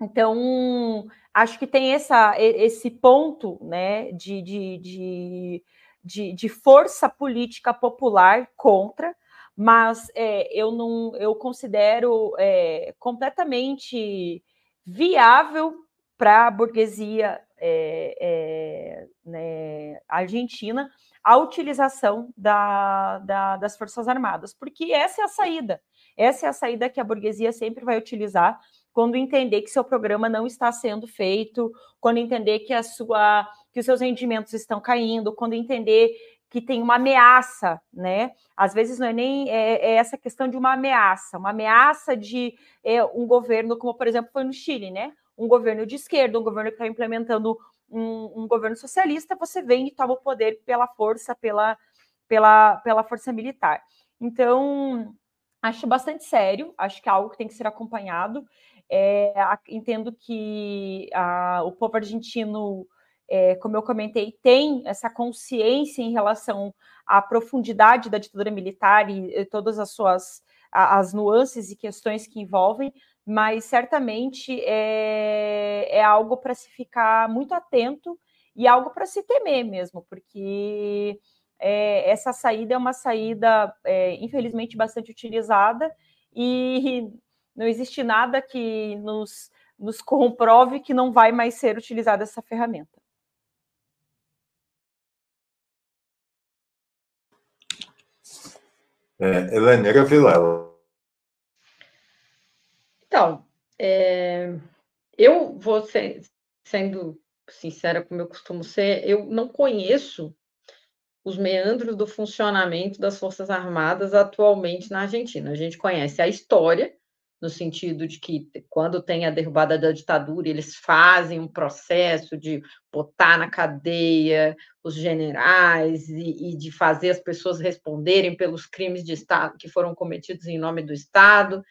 Então, acho que tem essa, esse ponto né, de, de, de, de, de força política popular contra, mas é, eu não eu considero é, completamente viável para a burguesia é, é, né, argentina a utilização da, da, das Forças Armadas, porque essa é a saída. Essa é a saída que a burguesia sempre vai utilizar quando entender que seu programa não está sendo feito, quando entender que a sua que os seus rendimentos estão caindo, quando entender que tem uma ameaça, né? Às vezes não é nem é, é essa questão de uma ameaça, uma ameaça de é, um governo, como por exemplo foi no Chile, né? um governo de esquerda, um governo que está implementando um, um, governo socialista, você vem e toma o poder pela força, pela, pela, pela força militar. Então, acho bastante sério, acho que é algo que tem que ser acompanhado. É, entendo que a, o povo argentino, é, como eu comentei, tem essa consciência em relação à profundidade da ditadura militar e, e todas as suas as nuances e questões que envolvem, mas certamente é, é algo para se ficar muito atento e algo para se temer mesmo, porque é, essa saída é uma saída, é, infelizmente, bastante utilizada e não existe nada que nos, nos comprove que não vai mais ser utilizada essa ferramenta. É, Heleneira Vilela. Então, é, eu vou ser, sendo sincera como eu costumo ser, eu não conheço os meandros do funcionamento das Forças Armadas atualmente na Argentina. A gente conhece a história, no sentido de que quando tem a derrubada da ditadura, eles fazem um processo de botar na cadeia os generais e, e, de fazer as pessoas responderem pelos crimes de Estado que foram cometidos em nome do Estado.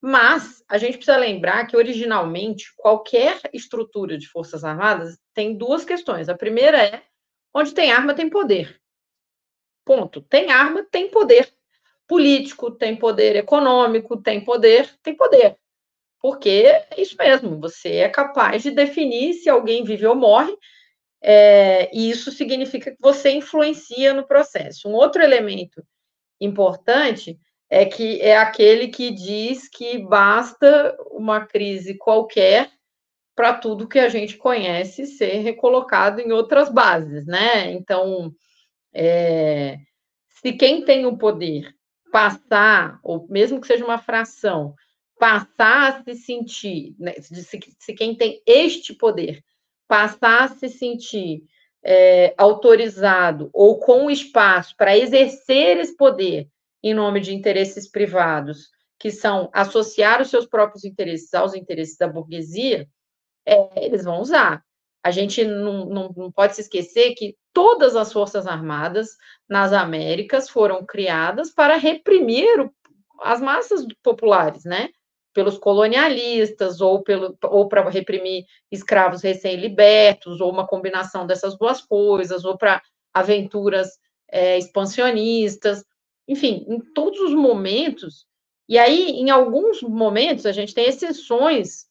Mas a gente precisa lembrar que, originalmente, qualquer estrutura de Forças Armadas tem duas questões. A primeira é: onde tem arma, tem poder. Ponto. Tem arma, tem poder político, tem poder econômico, tem poder, tem poder. Porque é isso mesmo, você é capaz de definir se alguém vive ou morre, é, e isso significa que você influencia no processo. Um outro elemento importante é que é aquele que diz que basta uma crise qualquer para tudo que a gente conhece ser recolocado em outras bases, né? Então, é, se quem tem o poder passar, ou mesmo que seja uma fração, passar a se sentir, né, se, se, quem tem este poder passar a se sentir é, autorizado ou com espaço para exercer esse poder em nome de interesses privados, que são associar os seus próprios interesses aos interesses da burguesia, é, eles vão usar. A gente não, não, não pode se esquecer que todas as Forças Armadas nas Américas foram criadas para reprimir o, as massas populares, né? Pelos colonialistas, ou, pelo, ou para reprimir escravos recém-libertos, ou uma combinação dessas duas coisas, ou para aventuras é, expansionistas enfim, em todos os momentos. E aí, em alguns momentos, a gente tem exceções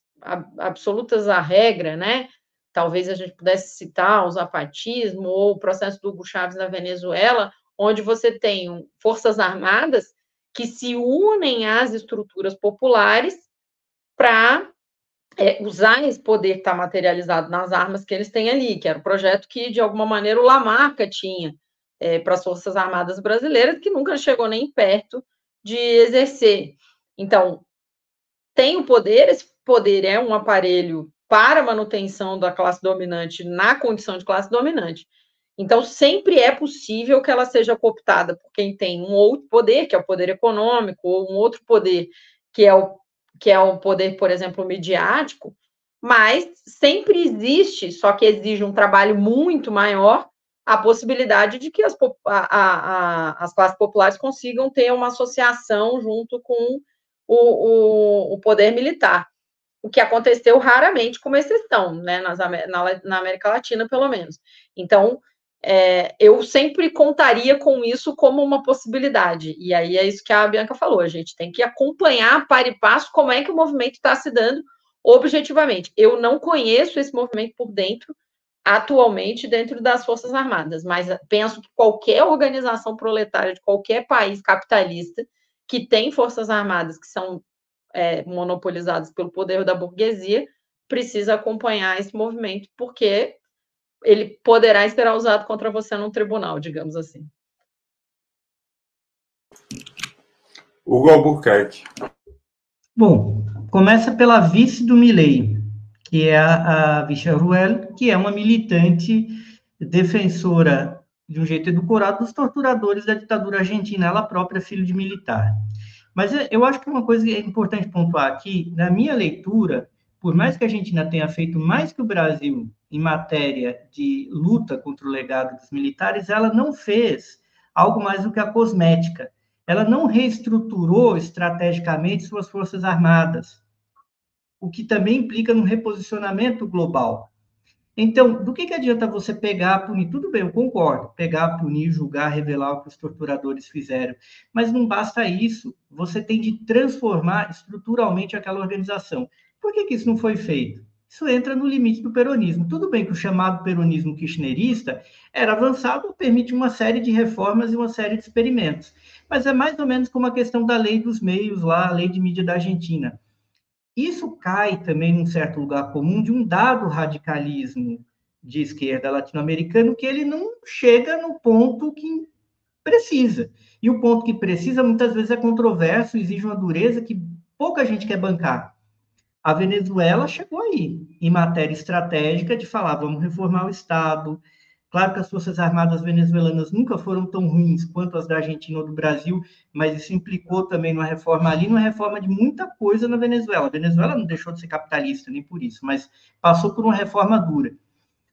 absolutas à regra, né? Talvez a gente pudesse citar o zapatismo ou o processo do Hugo Chávez na Venezuela, onde você tem forças armadas que se unem às estruturas populares para é, usar esse poder que está materializado nas armas que eles têm ali, que era o projeto que, de alguma maneira, o Lamarca tinha, é, para as Forças Armadas brasileiras, que nunca chegou nem perto de exercer. Então, tem o poder, esse poder é um aparelho para manutenção da classe dominante na condição de classe dominante. Então, sempre é possível que ela seja cooptada por quem tem um outro poder, que é o poder econômico, ou um outro poder, que é o, que é o poder, por exemplo, midiático, mas sempre existe, só que exige um trabalho muito maior, a possibilidade de que as, a, a, as classes populares consigam ter uma associação junto com o, o, o poder militar. O que aconteceu raramente, como exceção, né, nas, na, na América Latina, pelo menos. Então, é, eu sempre contaria com isso como uma possibilidade. E aí é isso que a Bianca falou: a gente tem que acompanhar para e passo como é que o movimento está se dando objetivamente. Eu não conheço esse movimento por dentro, atualmente, dentro das Forças Armadas, mas penso que qualquer organização proletária de qualquer país capitalista que tem Forças Armadas que são é, monopolizadas pelo poder da burguesia precisa acompanhar esse movimento, porque ele poderá ser usado contra você num tribunal, digamos assim. Hugo Albuquerque. Bom, começa pela vice do Milley, que é a, a Vicha Ruel, que é uma militante defensora, de um jeito edulcorado, dos torturadores da ditadura argentina, ela própria filho de militar. Mas eu acho que uma coisa é importante pontuar aqui, na minha leitura, por mais que a Argentina tenha feito mais que o Brasil em matéria de luta contra o legado dos militares, ela não fez algo mais do que a cosmética. Ela não reestruturou estrategicamente suas forças armadas, o que também implica no reposicionamento global. Então, do que, que adianta você pegar, punir? Tudo bem, eu concordo, pegar, punir, julgar, revelar o que os torturadores fizeram, mas não basta isso, você tem de transformar estruturalmente aquela organização. Por que, que isso não foi feito? Isso entra no limite do peronismo. Tudo bem que o chamado peronismo kirchnerista era avançado, permite uma série de reformas e uma série de experimentos. Mas é mais ou menos como a questão da lei dos meios lá, a lei de mídia da Argentina. Isso cai também num certo lugar comum de um dado radicalismo de esquerda latino-americano que ele não chega no ponto que precisa. E o ponto que precisa muitas vezes é controverso, exige uma dureza que pouca gente quer bancar. A Venezuela chegou aí, em matéria estratégica, de falar, vamos reformar o Estado. Claro que as Forças Armadas venezuelanas nunca foram tão ruins quanto as da Argentina ou do Brasil, mas isso implicou também numa reforma ali, numa reforma de muita coisa na Venezuela. A Venezuela não deixou de ser capitalista, nem por isso, mas passou por uma reforma dura.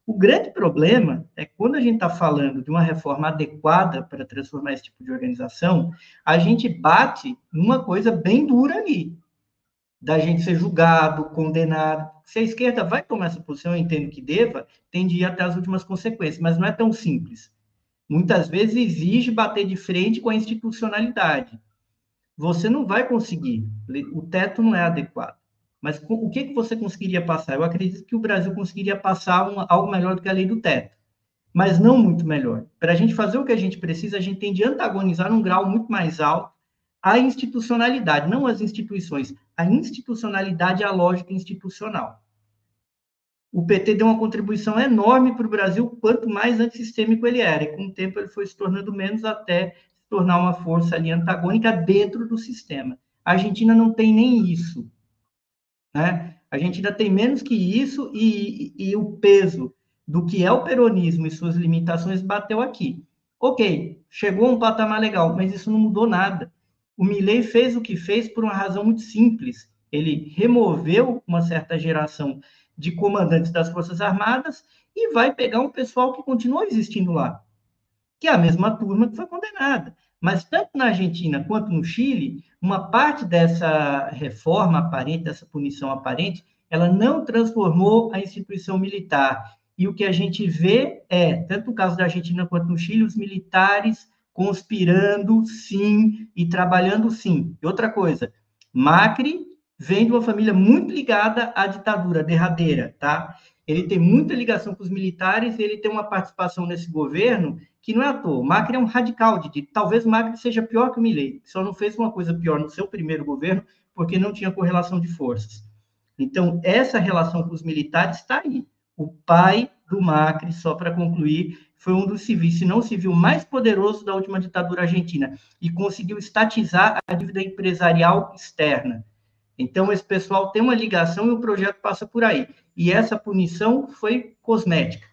O grande problema é quando a gente está falando de uma reforma adequada para transformar esse tipo de organização, a gente bate numa coisa bem dura ali, da gente ser julgado, condenado. Se a esquerda vai tomar essa posição, eu entendo que deva, tem de ir até as últimas consequências, mas não é tão simples. Muitas vezes exige bater de frente com a institucionalidade. Você não vai conseguir, o teto não é adequado. Mas o que, que você conseguiria passar? Eu acredito que o Brasil conseguiria passar algo melhor do que a lei do teto, mas não muito melhor. Para a gente fazer o que a gente precisa, a gente tem de antagonizar num grau muito mais alto a institucionalidade, não as instituições, a institucionalidade e a lógica institucional. O PT deu uma contribuição enorme para o Brasil, quanto mais antissistêmico ele era, e com o tempo ele foi se tornando menos até se tornar uma força ali antagônica dentro do sistema. A Argentina não tem nem isso. Né? A Argentina tem menos que isso e, e, e o peso do que é o peronismo e suas limitações bateu aqui. Ok, chegou a um patamar legal, mas isso não mudou nada. O Milley fez o que fez por uma razão muito simples. Ele removeu uma certa geração de comandantes das Forças Armadas e vai pegar um pessoal que continua existindo lá, que é a mesma turma que foi condenada. Mas tanto na Argentina quanto no Chile, uma parte dessa reforma aparente, dessa punição aparente, ela não transformou a instituição militar. E o que a gente vê é, tanto no caso da Argentina quanto no Chile, os militares conspirando sim e trabalhando sim. E outra coisa, Macri vem de uma família muito ligada à ditadura derradeira, tá? Ele tem muita ligação com os militares, ele tem uma participação nesse governo que não é à toa. Macri é um radical de, talvez Macri seja pior que o Milei, só não fez uma coisa pior no seu primeiro governo porque não tinha correlação de forças. Então, essa relação com os militares está aí. O pai do Macri, só para concluir, foi um dos civis, se não civil, mais poderoso da última ditadura argentina e conseguiu estatizar a dívida empresarial externa. Então, esse pessoal tem uma ligação e o projeto passa por aí. E essa punição foi cosmética.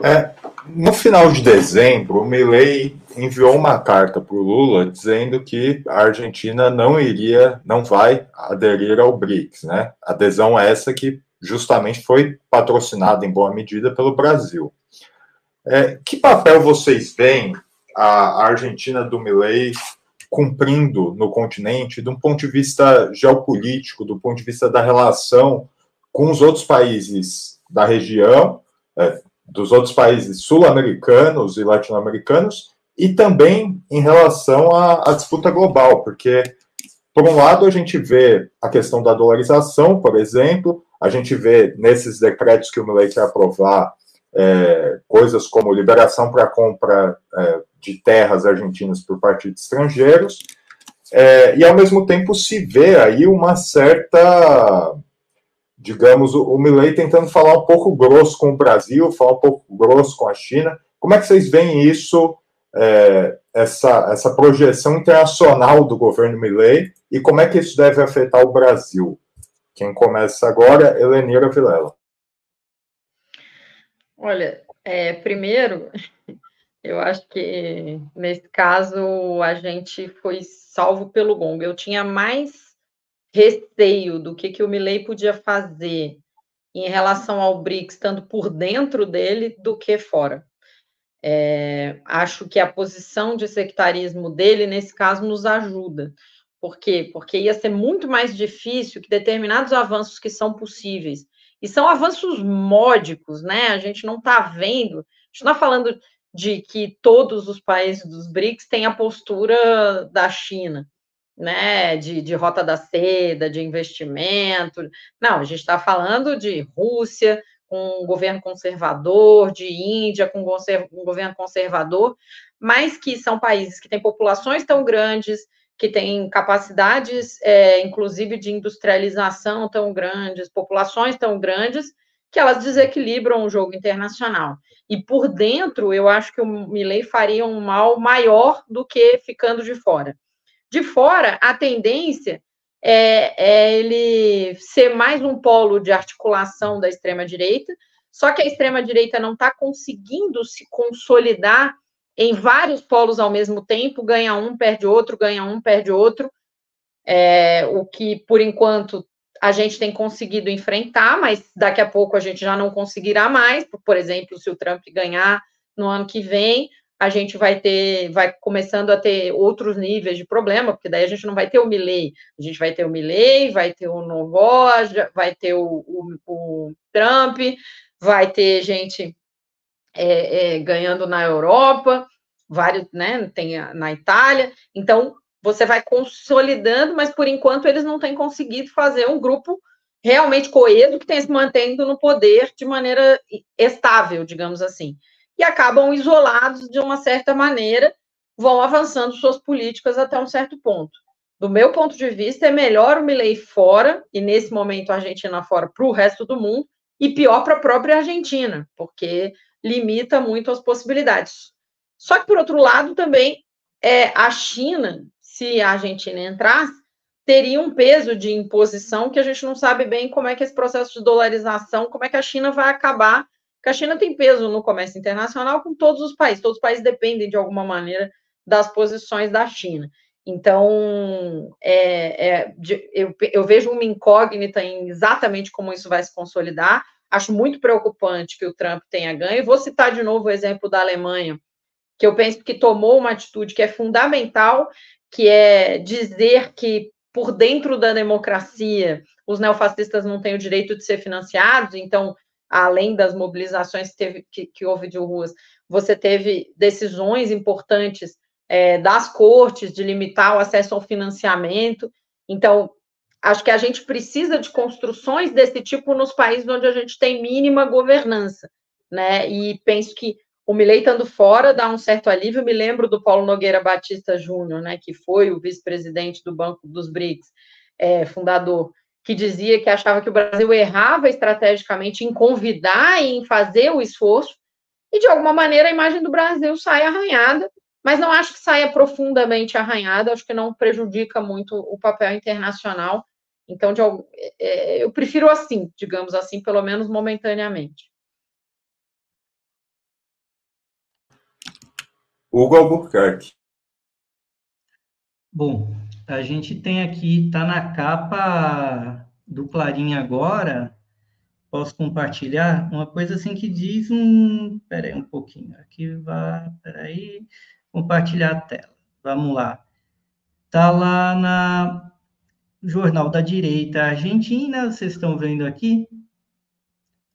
É, no final de dezembro, o Milley enviou uma carta para o Lula dizendo que a Argentina não iria, não vai aderir ao BRICS, né? Adesão essa que justamente foi patrocinada em boa medida pelo Brasil. É, que papel vocês veem a Argentina do Milley cumprindo no continente, de um ponto de vista geopolítico, do ponto de vista da relação com os outros países da região, é, dos outros países sul-americanos e latino-americanos, e também em relação à, à, disputa global, porque, por um lado, a gente vê a questão da dolarização, por exemplo, a gente vê nesses decretos que o Milley quer aprovar é, coisas como liberação para compra é, de terras argentinas por parte de estrangeiros, é, e ao mesmo tempo se vê aí uma certa digamos, o, o Milley tentando falar um pouco grosso com o Brasil, falar um pouco grosso com a China. Como é que vocês veem isso, é, essa, essa projeção internacional do governo Milley, e como é que isso deve afetar o Brasil? Quem começa agora é Helenira Vilela. Olha, é, primeiro, eu acho que nesse caso a gente foi salvo pelo gongo. Eu tinha mais receio do que, que o Milley podia fazer em relação ao BRICS, estando por dentro dele, do que fora. É, acho que a posição de sectarismo dele, nesse caso, nos ajuda. Por quê? Porque ia ser muito mais difícil que determinados avanços que são possíveis, e são avanços módicos, né? A gente não está vendo, a gente não está falando de que todos os países dos BRICS têm a postura da China né, de, de rota da seda, de investimento. Não, a gente está falando de Rússia com um governo conservador, de Índia com um governo conservador, mas que são países que têm populações tão grandes, que têm capacidades, é, inclusive, de industrialização tão grandes, populações tão grandes, que elas desequilibram o jogo internacional. E por dentro, eu acho que o Milley faria um mal maior do que ficando de fora. De fora, a tendência é, é ele ser mais um polo de articulação da extrema-direita, só que a extrema-direita não está conseguindo se consolidar em vários polos ao mesmo tempo, ganha um, perde outro, ganha um, perde outro, é, o que, por enquanto, a gente tem conseguido enfrentar, mas daqui a pouco a gente já não conseguirá mais, por exemplo, se o Trump ganhar no ano que vem, a gente vai ter, vai começando a ter outros níveis de problema, porque daí a gente não vai ter o Milley, a gente vai ter o Milley, vai ter o Novoja, vai ter o, o, o Trump, vai ter gente é, é, ganhando na Europa, vários, né, tem a, na Itália, então você vai consolidando, mas por enquanto eles não têm conseguido fazer um grupo realmente coeso que tenha se mantendo no poder de maneira estável, digamos assim e acabam isolados de uma certa maneira, vão avançando suas políticas até um certo ponto. Do meu ponto de vista, é melhor o Milley fora, e nesse momento a Argentina fora para o resto do mundo, e pior para a própria Argentina, porque limita muito as possibilidades. Só que, por outro lado, também é, a China, se a Argentina entrasse, teria um peso de imposição que a gente não sabe bem como é que esse processo de dolarização, como é que a China vai acabar porque a China tem peso no comércio internacional com todos os países, todos os países dependem de alguma maneira das posições da China. Então, é, é, eu, eu, vejo uma incógnita em exatamente como isso vai se consolidar. Acho muito preocupante que o Trump tenha ganho. Vou citar de novo o exemplo da Alemanha, que eu penso que tomou uma atitude que é fundamental, que é dizer que por dentro da democracia os neofascistas não têm o direito de ser financiados, então além das mobilizações que, teve, que, que houve de ruas, você teve decisões importantes é, das cortes de limitar o acesso ao financiamento. Então, acho que a gente precisa de construções desse tipo nos países onde a gente tem mínima governança, né? E penso que o Milei estando fora dá um certo alívio. Me lembro do Paulo Nogueira Batista Júnior, né, que foi o vice-presidente do Banco dos BRICS, é, fundador, que dizia que achava que o Brasil errava estrategicamente em convidar e em fazer o esforço, e de alguma maneira a imagem do Brasil sai arranhada, mas não acho que saia profundamente arranhada, acho que não prejudica muito o papel internacional. Então, de, é, eu prefiro assim, digamos assim, pelo menos momentaneamente. Hugo Albuquerque. Bom, a gente tem aqui, está na capa do Clarim agora, posso compartilhar uma coisa assim que diz um, peraí um pouquinho, aqui vai, peraí, compartilhar a tela, vamos lá, tá lá na Jornal da Direita Argentina, vocês estão vendo aqui,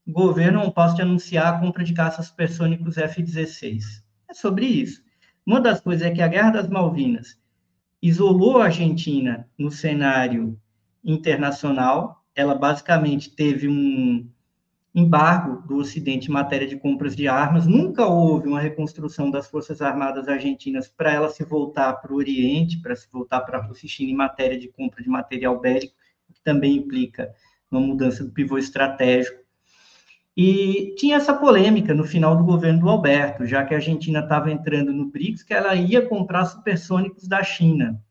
governo não posso anunciar a compra de caças supersônicos F-16, é sobre isso. Uma das coisas é que a Guerra das Malvinas isolou a Argentina no cenário internacional. Ela basicamente teve um embargo do Ocidente em matéria de compras de armas. Nunca houve uma reconstrução das Forças Armadas argentinas para ela se voltar para o Oriente, para se voltar para a China em matéria de compra de material bélico, que também implica uma mudança do pivô estratégico. E tinha essa polêmica no final do governo do Alberto, já que a Argentina estava entrando no BRICS, que ela ia comprar supersônicos da China.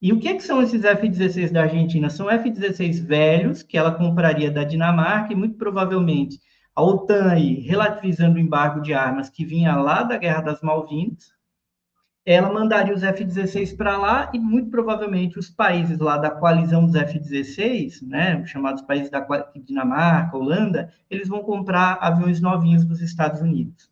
E o que, que são esses F-16 da Argentina? São F-16 velhos, que ela compraria da Dinamarca, e muito provavelmente a OTAN, aí, relativizando o embargo de armas que vinha lá da Guerra das Malvinas, ela mandaria os F-16 para lá e muito provavelmente os países lá da coalizão dos F-16, né, chamados países da Dinamarca, Holanda, eles vão comprar aviões novinhos dos Estados Unidos.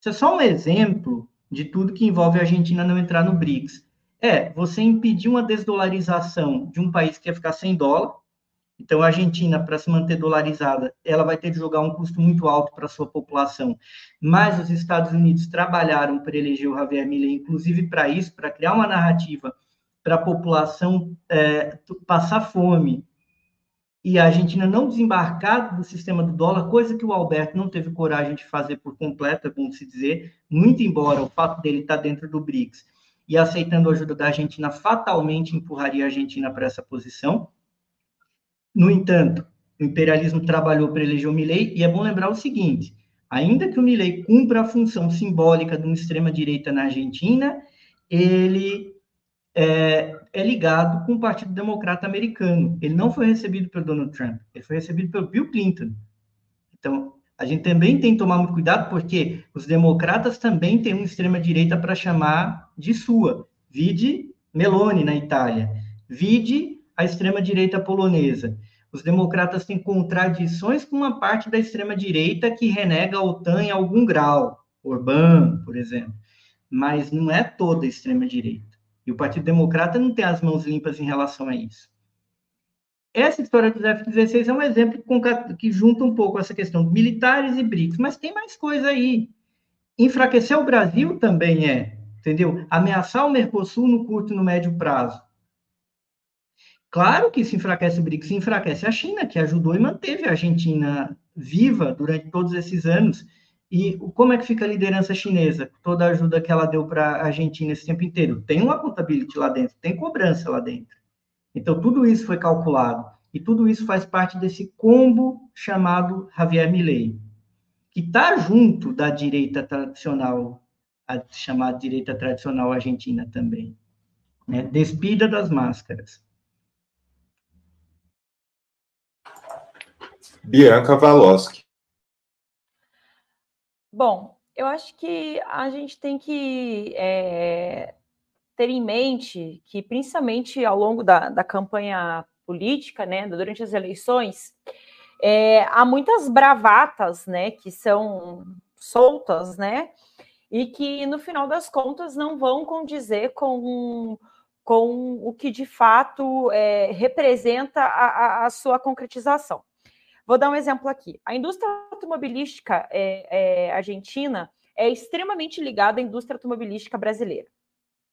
Isso é só um exemplo de tudo que envolve a Argentina não entrar no BRICS. É, você impedir uma desdolarização de um país que ia ficar sem dólar, então, a Argentina, para se manter dolarizada, ela vai ter de jogar um custo muito alto para a sua população. Mas os Estados Unidos trabalharam para eleger o Javier Milei, inclusive para isso, para criar uma narrativa para a população é, passar fome e a Argentina não desembarcar do sistema do dólar, coisa que o Alberto não teve coragem de fazer por completo, é bom se dizer, muito embora o fato dele estar dentro do BRICS e aceitando a ajuda da Argentina fatalmente empurraria a Argentina para essa posição. No entanto, o imperialismo trabalhou para eleger o Milley, e é bom lembrar o seguinte: ainda que o Milley cumpra a função simbólica de uma extrema-direita na Argentina, ele é, é, ligado com o Partido Democrata Americano. Ele não foi recebido pelo Donald Trump, ele foi recebido pelo Bill Clinton. Então, a gente também tem que tomar muito cuidado, porque os democratas também têm uma extrema-direita para chamar de sua. Vide Meloni na Itália, vide a extrema-direita polonesa. Os democratas têm contradições com uma parte da extrema-direita que renega a OTAN em algum grau, Orbán, por exemplo, mas não é toda a extrema-direita. E o Partido Democrata não tem as mãos limpas em relação a isso. Essa história dos F-16 é um exemplo que junta um pouco essa questão militares e BRICS, mas tem mais coisa aí. Enfraquecer o Brasil também é, entendeu? Ameaçar o Mercosul no curto e no médio prazo. Claro que se enfraquece o BRICS, enfraquece a China, que ajudou e manteve a Argentina viva durante todos esses anos. E como é que fica a liderança chinesa? Toda a ajuda que ela deu para a Argentina esse tempo inteiro. Tem uma contabilidade lá dentro, tem cobrança lá dentro. Então, tudo isso foi calculado. E tudo isso faz parte desse combo chamado Javier Milei, que está junto da direita tradicional, a chamada direita tradicional argentina também. Né? Despida das máscaras. Bianca Valoski. Bom, eu acho que a gente tem que é, ter em mente que, principalmente ao longo da, da campanha política, né, durante as eleições, é, há muitas bravatas, né, que são soltas, né, e que no final das contas não vão condizer com, com o que de fato é, representa a, a, a sua concretização. Vou dar um exemplo aqui. A indústria automobilística é, é, argentina é extremamente ligada à indústria automobilística brasileira.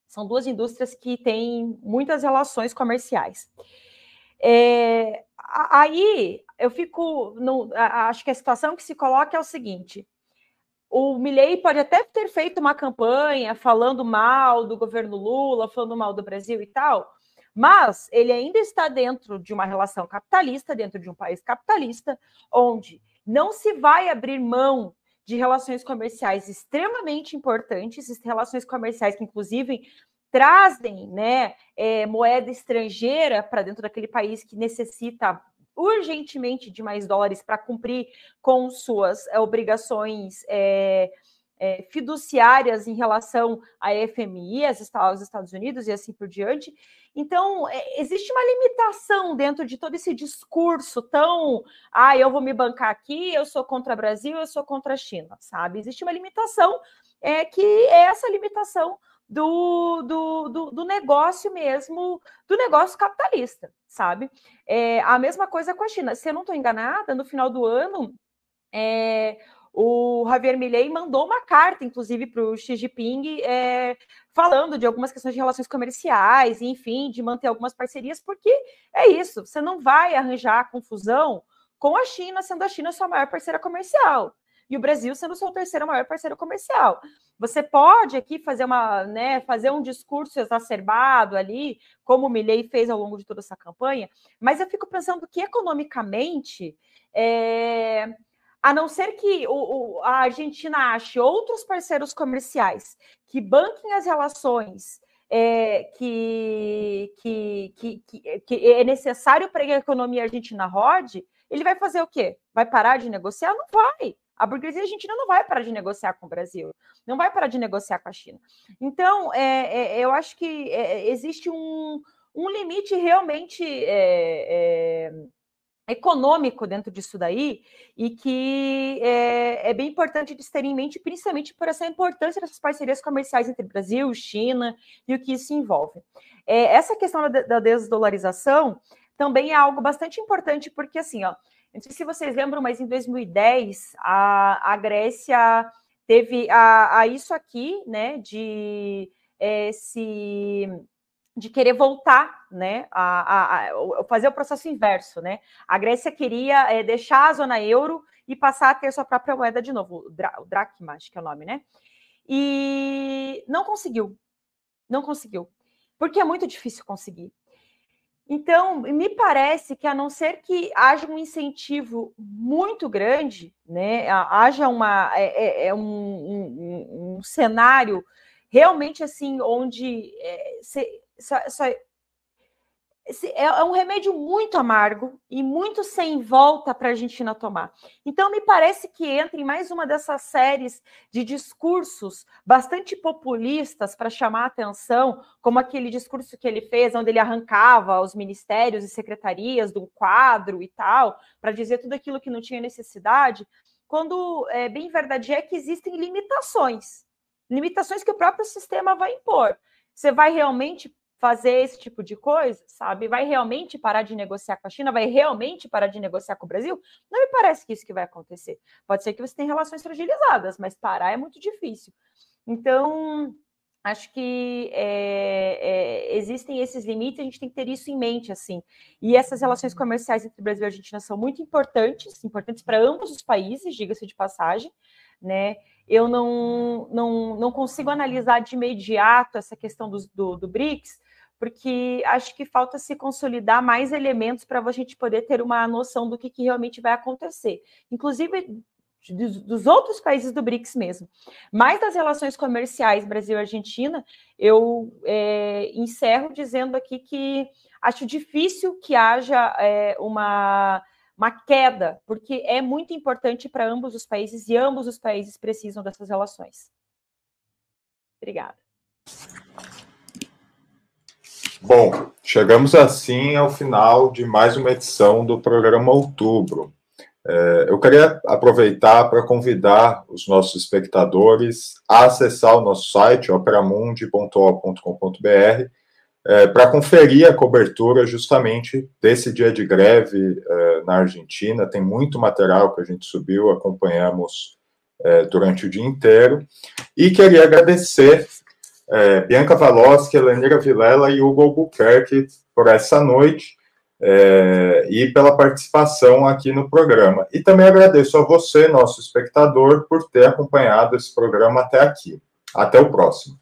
São duas indústrias que têm muitas relações comerciais. É, aí eu fico. No, acho que a situação que se coloca é o seguinte: o Milley pode até ter feito uma campanha falando mal do governo Lula, falando mal do Brasil e tal, Mas ele ainda está dentro de uma relação capitalista, dentro de um país capitalista, onde não se vai abrir mão de relações comerciais extremamente importantes, relações comerciais que, inclusive, trazem né, é, moeda estrangeira para dentro daquele país que necessita urgentemente de mais dólares para cumprir com suas é, obrigações é, é, fiduciárias em relação à FMI, aos Estados Unidos e assim por diante. Então, é, existe uma limitação dentro de todo esse discurso tão, ah, eu vou me bancar aqui, eu sou contra o Brasil, eu sou contra a China, sabe? Existe uma limitação é, que é essa limitação do, do, do, do, negócio mesmo, do negócio capitalista, sabe? É, a mesma coisa com a China. Se eu não estou enganada, no final do ano, é, o Javier Milei mandou uma carta, inclusive, para o Xi Jinping, é, falando de algumas questões de relações comerciais, enfim, de manter algumas parcerias, porque é isso, você não vai arranjar confusão com a China, sendo a China sua maior parceira comercial, e o Brasil sendo seu terceiro maior parceiro comercial. Você pode aqui fazer uma, né, fazer um discurso exacerbado ali, como o Milley fez ao longo de toda essa campanha, mas eu fico pensando que economicamente é, a não ser que o, o, a Argentina ache outros parceiros comerciais que banquem as relações é, que, que, que, que, é necessário para que a economia argentina rode, ele vai fazer o quê? Vai parar de negociar? Não vai. A burguesia argentina não vai parar de negociar com o Brasil, não vai parar de negociar com a China. Então, é, é, eu acho que é, existe um, um limite realmente é, é, econômico dentro disso daí e que é, é, bem importante de ter em mente, principalmente por essa importância dessas parcerias comerciais entre Brasil, China e o que isso envolve. É, essa questão da, da, desdolarização também é algo bastante importante, porque assim, ó, não sei se vocês lembram, mas em 2010 a, a Grécia teve a, a isso aqui, né, de é, se de querer voltar, né, a, a, a, fazer o processo inverso, né? A Grécia queria é, deixar a zona euro e passar a ter sua própria moeda de novo, o, dra, dracma, acho que é o nome, né? E não conseguiu, não conseguiu, porque é muito difícil conseguir. Então, me parece que a não ser que haja um incentivo muito grande, né, haja uma é, é, é um, um, um, cenário realmente assim onde é, se, é, é um remédio muito amargo e muito sem volta para a Argentina tomar. Então, me parece que entra em mais uma dessas séries de discursos bastante populistas para chamar atenção, como aquele discurso que ele fez, onde ele arrancava os ministérios e secretarias do quadro e tal, para dizer tudo aquilo que não tinha necessidade, quando é, bem verdade é que existem limitações limitações que o próprio sistema vai impor. Você vai realmente fazer esse tipo de coisa, sabe? Vai realmente parar de negociar com a China? Vai realmente parar de negociar com o Brasil? Não me parece que isso que vai acontecer. Pode ser que você tenha relações fragilizadas, mas parar é muito difícil. Então, acho que é, é, existem esses limites, a gente tem que ter isso em mente, assim. E essas relações comerciais entre Brasil e Argentina são muito importantes, importantes para ambos os países, diga-se de passagem, né? Eu não, não, não consigo analisar de imediato essa questão do, do, do BRICS, porque acho que falta se consolidar mais elementos para a gente poder ter uma noção do que, que realmente vai acontecer. Inclusive dos, outros países do BRICS mesmo. Mais das relações comerciais Brasil-Argentina, eu é, encerro dizendo aqui que acho difícil que haja é, uma, uma queda, porque é muito importante para ambos os países e ambos os países precisam dessas relações. Obrigada. Bom, chegamos assim ao final de mais uma edição do programa Outubro. É, eu queria aproveitar para convidar os nossos espectadores a acessar o nosso site, operamundi.com.br, é, para conferir a cobertura justamente desse dia de greve é, na Argentina. Tem muito material que a gente subiu, acompanhamos é, durante o dia inteiro. E queria agradecer é, Bianca Valoschi, Elenira Vilela e Hugo Albuquerque por essa noite é, e pela participação aqui no programa. E também agradeço a você, nosso espectador, por ter acompanhado esse programa até aqui. Até o próximo.